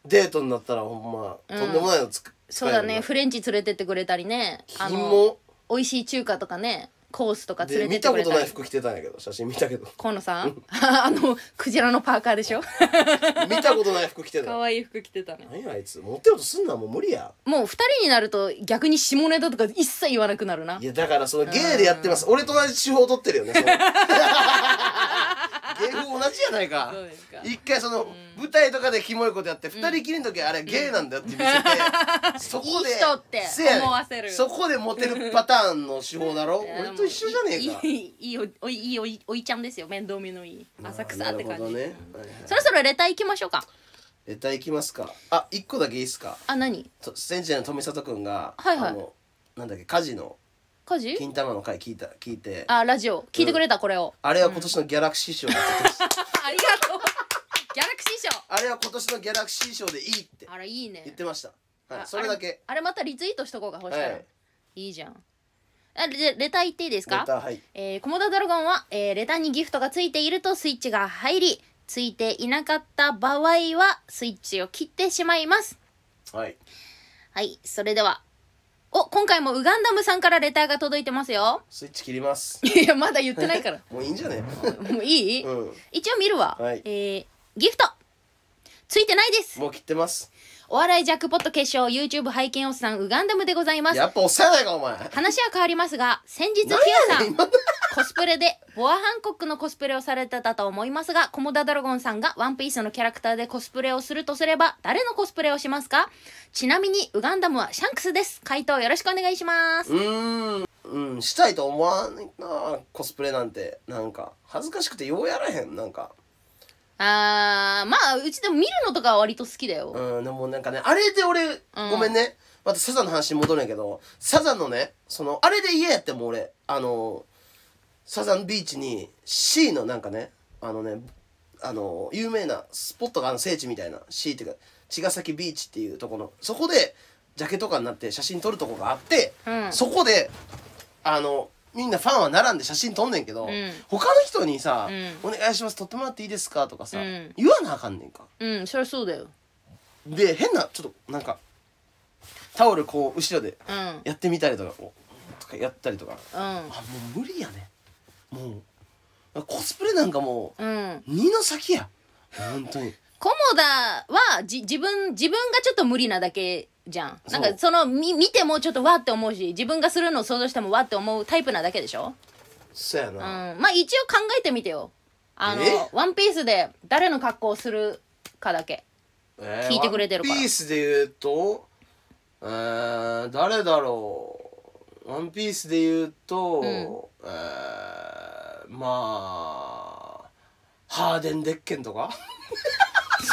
デートになったらほんま、うん。とんでもないのつくそうだね。フレンチ連れてってくれたりね。あの金も美味しい中華とかねコースとか連でれて見たことない服着てたんやけど写真見たけど。河野さん？<laughs> あのクジラのパーカーでしょ？<laughs> 見たことない服着てた。可愛い服着てたね。何やあいつ持ってようとすんなもう無理や。もう二人になると逆に下ネタとか一切言わなくなるな。いやだからそのゲイでやってます。俺と同じ手法を取ってるよねその <laughs> ゲイ風同じやないか。そうですか。一回その舞台とかでキモいことやって二人きりの時あれゲイなんだよって見せて <laughs> そこでいい人ってせやねん。思わせる。そこでモテるパターンの手法だろ？俺と一緒じゃねえか。いいいいおおいいいおいおいちゃんですよ。面倒見のいい。浅草って感じ、なるほどね、うんはいはい。そろそろレター行きましょうか。レターいきますか。あ一個だけいいっすか。あ何？とセンチュリーの富里くんが、はいはい。あのなんだっけ火事の家事金玉の回聞いた聞いて。あラジオ。聞いてくれた、これを。あれは今年のギャラクシー賞だって言ってました。<laughs> ありがとう。ギャラクシー賞。あれは今年のギャラクシー賞でいいってあらいいね。言ってました、はい、あそれだけ。あれまたリツイートしとこうかそしたら、はい。い、いじゃん。あレレター言っていいですか？レターはい。えー、コモダドラゴンは、えーレターにギフトがついているとスイッチが入りついていなかった場合はスイッチを切ってしまいます。はい。はいそれではお今回もウガンダムさんからレターが届いてますよ。スイッチ切ります。<laughs> いやまだ言ってないから。<laughs> もういいんじゃね？もういい、うん。一応見るわ、はい。えーギフト。ついてないです。もう切ってますお笑いジャックポット決勝 YouTube 拝見おっさんウガンダムでございます。やっぱおっさんやないかお前。話は変わりますが先日ティ何アさんコスプレでボアハンコックのコスプレをされてたと思いますがコモダドラゴンさんがワンピースのキャラクターでコスプレをするとすれば誰のコスプレをしますか？ちなみにウガンダムはシャンクスです。回答よろしくお願いします。うーん。うんしたいと思わないなコスプレなんて。なんか恥ずかしくてようやらへんなんかあーまあうちでも見るのとかは割と好きだよ、うんでもなんかねあれで俺、ごめんね。またサザンの話に戻るんやけどサザンのねそのあれで嫌やってもう俺あのサザンビーチに C のなんかねあのねあの有名なスポットがあの聖地みたいな C っていうか茅ヶ崎ビーチっていうとこのそこでジャケとかになって写真撮るとこがあって、うん。そこであのみんなファンは並んで写真撮んねんけど、ん。他の人にさ、うん。お願いします撮ってもらっていいですか?」とかさ、うん。言わなあかんねんか。うんそりゃそうだよ。で変なちょっとなんかタオルこう後ろでうん。やってみたりとかおとかやったりとか。うん。あもう無理やね。もうコスプレなんかもうん。う二の先や。本当に。コモダはじ自分自分がちょっと無理なだけじゃん。なんかそのみ見てもちょっとわって思うし自分がするのを想像してもわって思うタイプなだけでしょ？そうやうん。な、まあ一応考えてみてよ。あのえ？ワンピースで誰の格好をするかだけ。えー聞いてくれてるから。ワンピースで言うとえー、誰だろう。ワンピースで言うと、ん。えー、まあハーデンデッケンとか？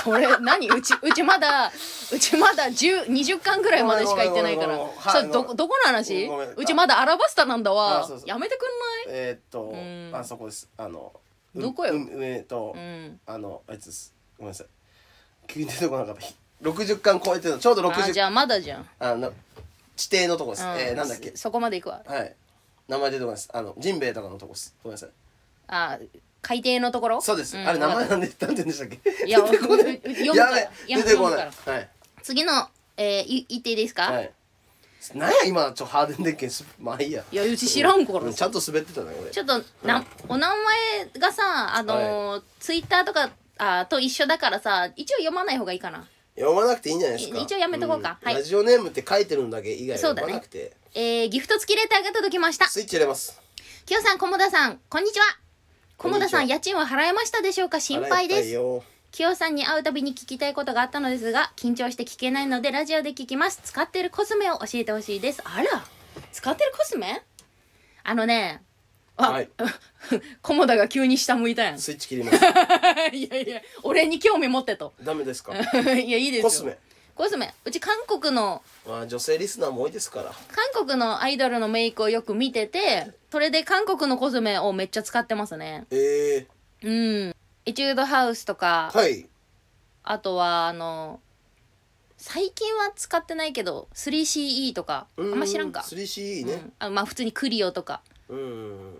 それ何？うちうちまだうちまだ10 20巻ぐらいまでしか行ってないから。それどこどこの話？うちまだアラバスタなんだあわやめてくんえー、っと、ん。あそこです。あのうどこよ？う上と、ないうん。あのあいつです。ごめんなさい。急に出てこなかった。ひ60巻超えてるの。ちょうど60あじゃあまだじゃん、あの地底のとこです、うん。えー、なんだっけ？そそこまで行くわ。はい。名前出てこないです。あのジンベエとかのとこです。ごめんなさい。あ海底のところ？そうです、んあれ名前なんでなんて言うんでしたっけ？たいや出てこなういう読むからやべ出てこない。読むはい。次の、えー、い言っていいですか、はい。なんや今ちょハーデンデッケンス。まあいいや。い、やうち知らんからうんちゃんと滑ってたね俺。ちょっとな、お名前がさあのーツイッターとかあと一緒だからさ一応読まない方がいいかな。読まなくていいんじゃないですか。一応やめとこうか。はい。ラジオネームって書いてるんだけ以外はそうだね。読まなくて、えー、ギフト付きレターが届きました。スイッチ入れます。きよさんこんにちはこんにちは菰田さん家賃は払えましたでしょうか？心配です。よきよ。さんに会うたびに聞きたいことがあったのですが緊張して聞けないのでラジオで聞きます。使ってるコスメを教えてほしいです。あら使ってるコスメ？あのねあ、はい。<laughs> 菰田が急に下向いたやん。スイッチ切ります。<laughs> いやいや俺に興味持ってと。ダメですか？<laughs> いやいいですよ。コスメ。コスメ。うち韓国のまあ女性リスナーも多いですから。韓国のアイドルのメイクをよく見ててそれで韓国のコスメをめっちゃ使ってますね。えうん。エチュードハウスとか、ー、はい。あとはあの最近は使ってないけど 3CE とかあんま知らんか。3CE ね。うん、あまあ普通にクリオとか。うん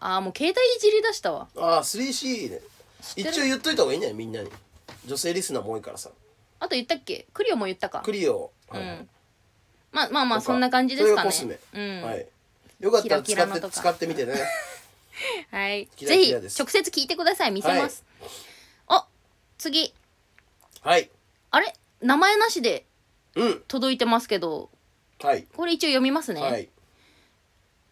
あーもう携帯いじり出したわ。ああ 3CE ね。一応言っといた方がいいんじゃない？みんなに。女性リスナーも多いからさ。あと言ったっけ？クリオも言ったか。クリオ。はいうん。まあまあまあそんな感じですかね。それがコスうん。はいよかったら使ってキラキラのとか。使ってみてね。<laughs> はい。キラぜひ直接聞いてください見せます、あ次。はい。あれ？名前なしでうん。届いてますけど。はい。これ一応読みますね、はい。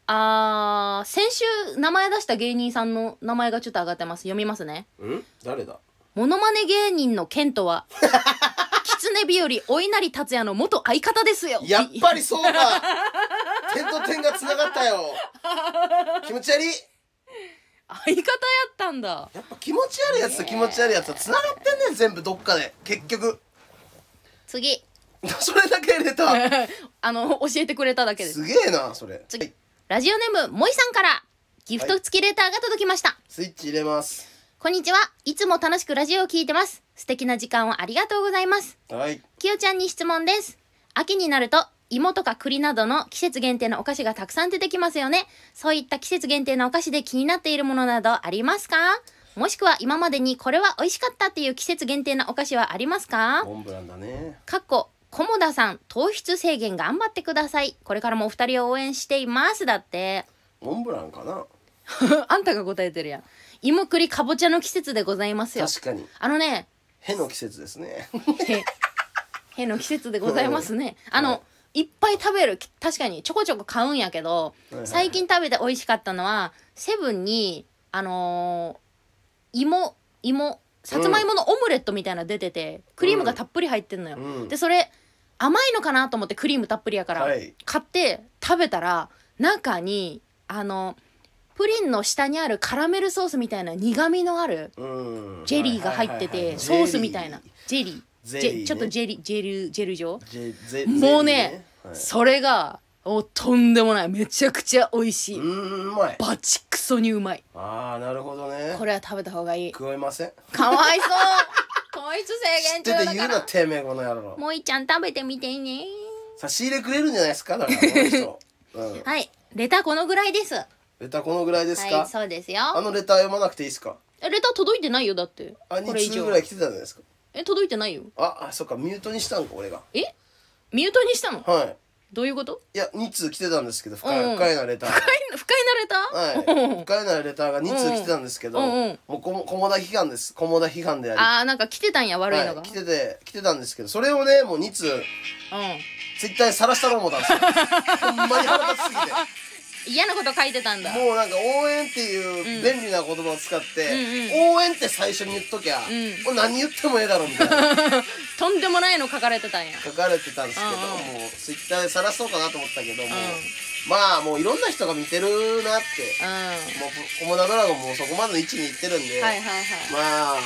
あー先週名前出した芸人さんの名前がちょっと上がってます。読みますね。うん？誰だ？モノマネ芸人のケントは <laughs> 狐日和お稲荷達也の元相方ですよ。やっぱりそうか。<laughs> 点と点がつながったよ。気持ち悪い。相方やったんだ。やっぱ気持ち悪いやつと気持ち悪いやつは。つながってんねん全部どっかで。結局。次。<laughs> それだけ入れた。<laughs> あの教えてくれただけです。すげえなそれ。次。ラジオネームもいさんからギフト付きレターが届きました、スイッチ入れますこんにちは。いつも楽しくラジオを聞いてます。素敵な時間をありがとうございます。はい。きよちゃんに質問です。秋になると芋とか栗などの季節限定のお菓子がたくさん出てきますよね。そういった季節限定のお菓子で気になっているものなどありますか？もしくは今までにこれは美味しかったっていう季節限定のお菓子はありますか？モンブランだね。かっこ菰田さん糖質制限頑張ってください。これからもお二人を応援しています。だって。モンブランかな？<laughs> あんたが答えてるやん芋栗かぼちゃの季節でございますよ。確かに。あのねへの季節ですね。へへの季節でございますね。あの、、はいっぱい食べる確かにちょこちょこ買うんやけど、いはい。最近食べて美味しかったのはセブンにあのー芋芋さつまいものオムレットみたいなの出てて、クリームがたっぷり入ってんのよ。うん。でそれ甘いのかなと思ってクリームたっぷりやから、はい。買って食べたら中にあのプリンの下にあるカラメルソースみたいな苦みのあるうん。ジェリーが入ってて、はいはいはいソースみたいな。ジェリー。ゼリーね。ジェちょっとジェリジェルジェル状。ジェゼもうね。ゼリーはい。それがおとんでもない。めちゃくちゃ美味しい、うーんうまい。バチクソにうまい。ああなるほどね。これは食べた方がいい。食えません？かわいそう。<laughs> 糖質制限知ってて言うなてめえこの野郎。もういちゃん食べてみてね。差し入れくれるんじゃないですか？だからこの人。うん。<laughs> はい。レターこのぐらいです。はレターこのぐらいですか、いそうですよ。あのレター読まなくていいですか？えレター届いてないよ。だってあ2これ以上。通ぐらい来てたじゃないですか？え届いてないよ。ああそっかミュートにしたんか俺が。え？ミュートにしたの？はい。どういうこと？いや2通来てたんですけど深い,、うんうん。深いなレター不快な不快なレター、はい。深いなレターが2通来てたんですけど、うんうん。もうこも菰田批判です。菰田批判であり。ああなんか来てたんや悪いのが、はい、来てて来てたんですけどそれをねもう2通うん。ツイッターにさらしたろう思ったんですよ。<laughs> ほんまに腹立ちすぎて嫌なこと書いてたんだ。もうなんか応援っていう便利な言葉を使って、うん応援って最初に言っときゃ、ん。もう何言ってもええだろみたいな。<laughs> とんでもないの書かれてたんや。書かれてたんですけど、うんもうツイッターでさらそうかなと思ったけども、まあもういろんな人が見てるなって、うん。もうコモダドラゴンもそこまでの位置に行ってるんで、はいはいはい。まあもう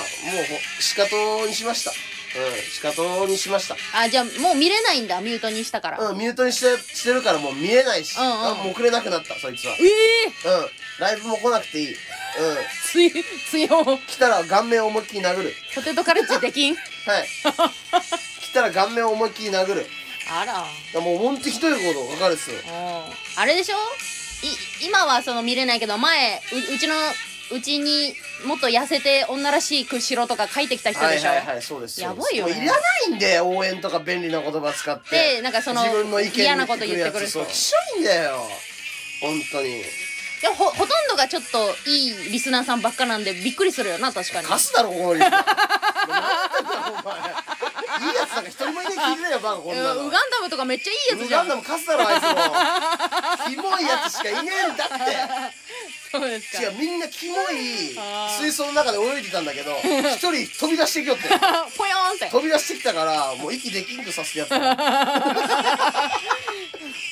ほしかとにしましたうんしかとにしました。あじゃあもう見れないんだミュートにしたから、うんミュートにしてしてるからもう見えないし、うんうん。あもう送れなくなったそいつは。ええうん。ライブも来なくていい。うん。つい強来たら顔面を思いっきり殴る。ポテトカレッジできん？はい。来たら顔面を思いっきり殴る。あら。だからもうほんとひどいこと書かれてたよ。うん。あれでしょ？い今はその見れないけど前ううちのうちにもっと痩せて女らしくしろとか書いてきた人でしょ、はいはいはいそうです。やばいよね。いらないんだよ応援とか便利な言葉使って。でなんかその自分の意見嫌なこと言ってくる人。そうきしょいんだよ。本当に。でもほほとんどがちょっといいリスナーさんばっかなんでびっくりするよな確かに。カスだろこのリスナー何言ってんだよお前いいやつなんか一人もいない聞いてないよバカこんなの。ウガンダムとかめっちゃいいやつじゃん。ウガンダムカスだろあいつも。キモいやつしかいねえんだってそうですか。違うみんなキモい水槽の中で泳いでたんだけど <laughs> 一人飛び出してきよって。<laughs> ポヨーンって。飛び出してきたからもう息できんとさせてやった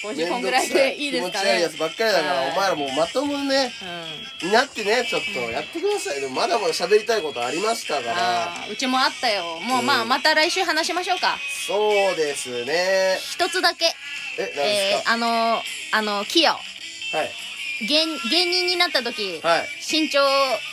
50本 <laughs> ぐらいでいいですかね。気持ち悪いやつばっかりだからはい。お前らもうまともにねうん。になってねちょっとやってくださいでもまだまだ喋りたいことありましたから。うちもあったよ。もうまあうん。また来週話しましょうか。そうですね。一つだけ。え何えー、ですか、あのあのキヨ。はい芸芸人になった時、はい。身長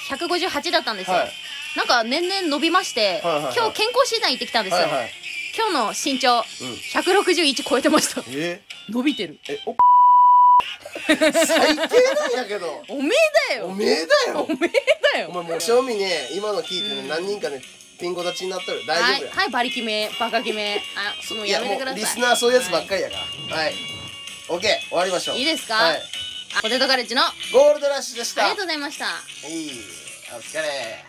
158だったんですよ、はい。なんか年々伸びまして、はいはいはい。今日健康診断行ってきたんですよ、はいはい。今日の身長うん。161超えてました。え伸びてる。えお <laughs> 最低なんやけど。おめえだよ。おめえだよ。おめえだよ。お前もう正味ね今の聞いてね、何人かねピンコ立ちになっとる。大丈夫や、はいはいバリキメバカキメあもうやめてください。リスナーそういうやつばっかりやから。はい、オッケー終わりましょう。いいですか？はい。あポテトカレッジのあゴールドラッシュでした。りがとうございました。はい。お疲れ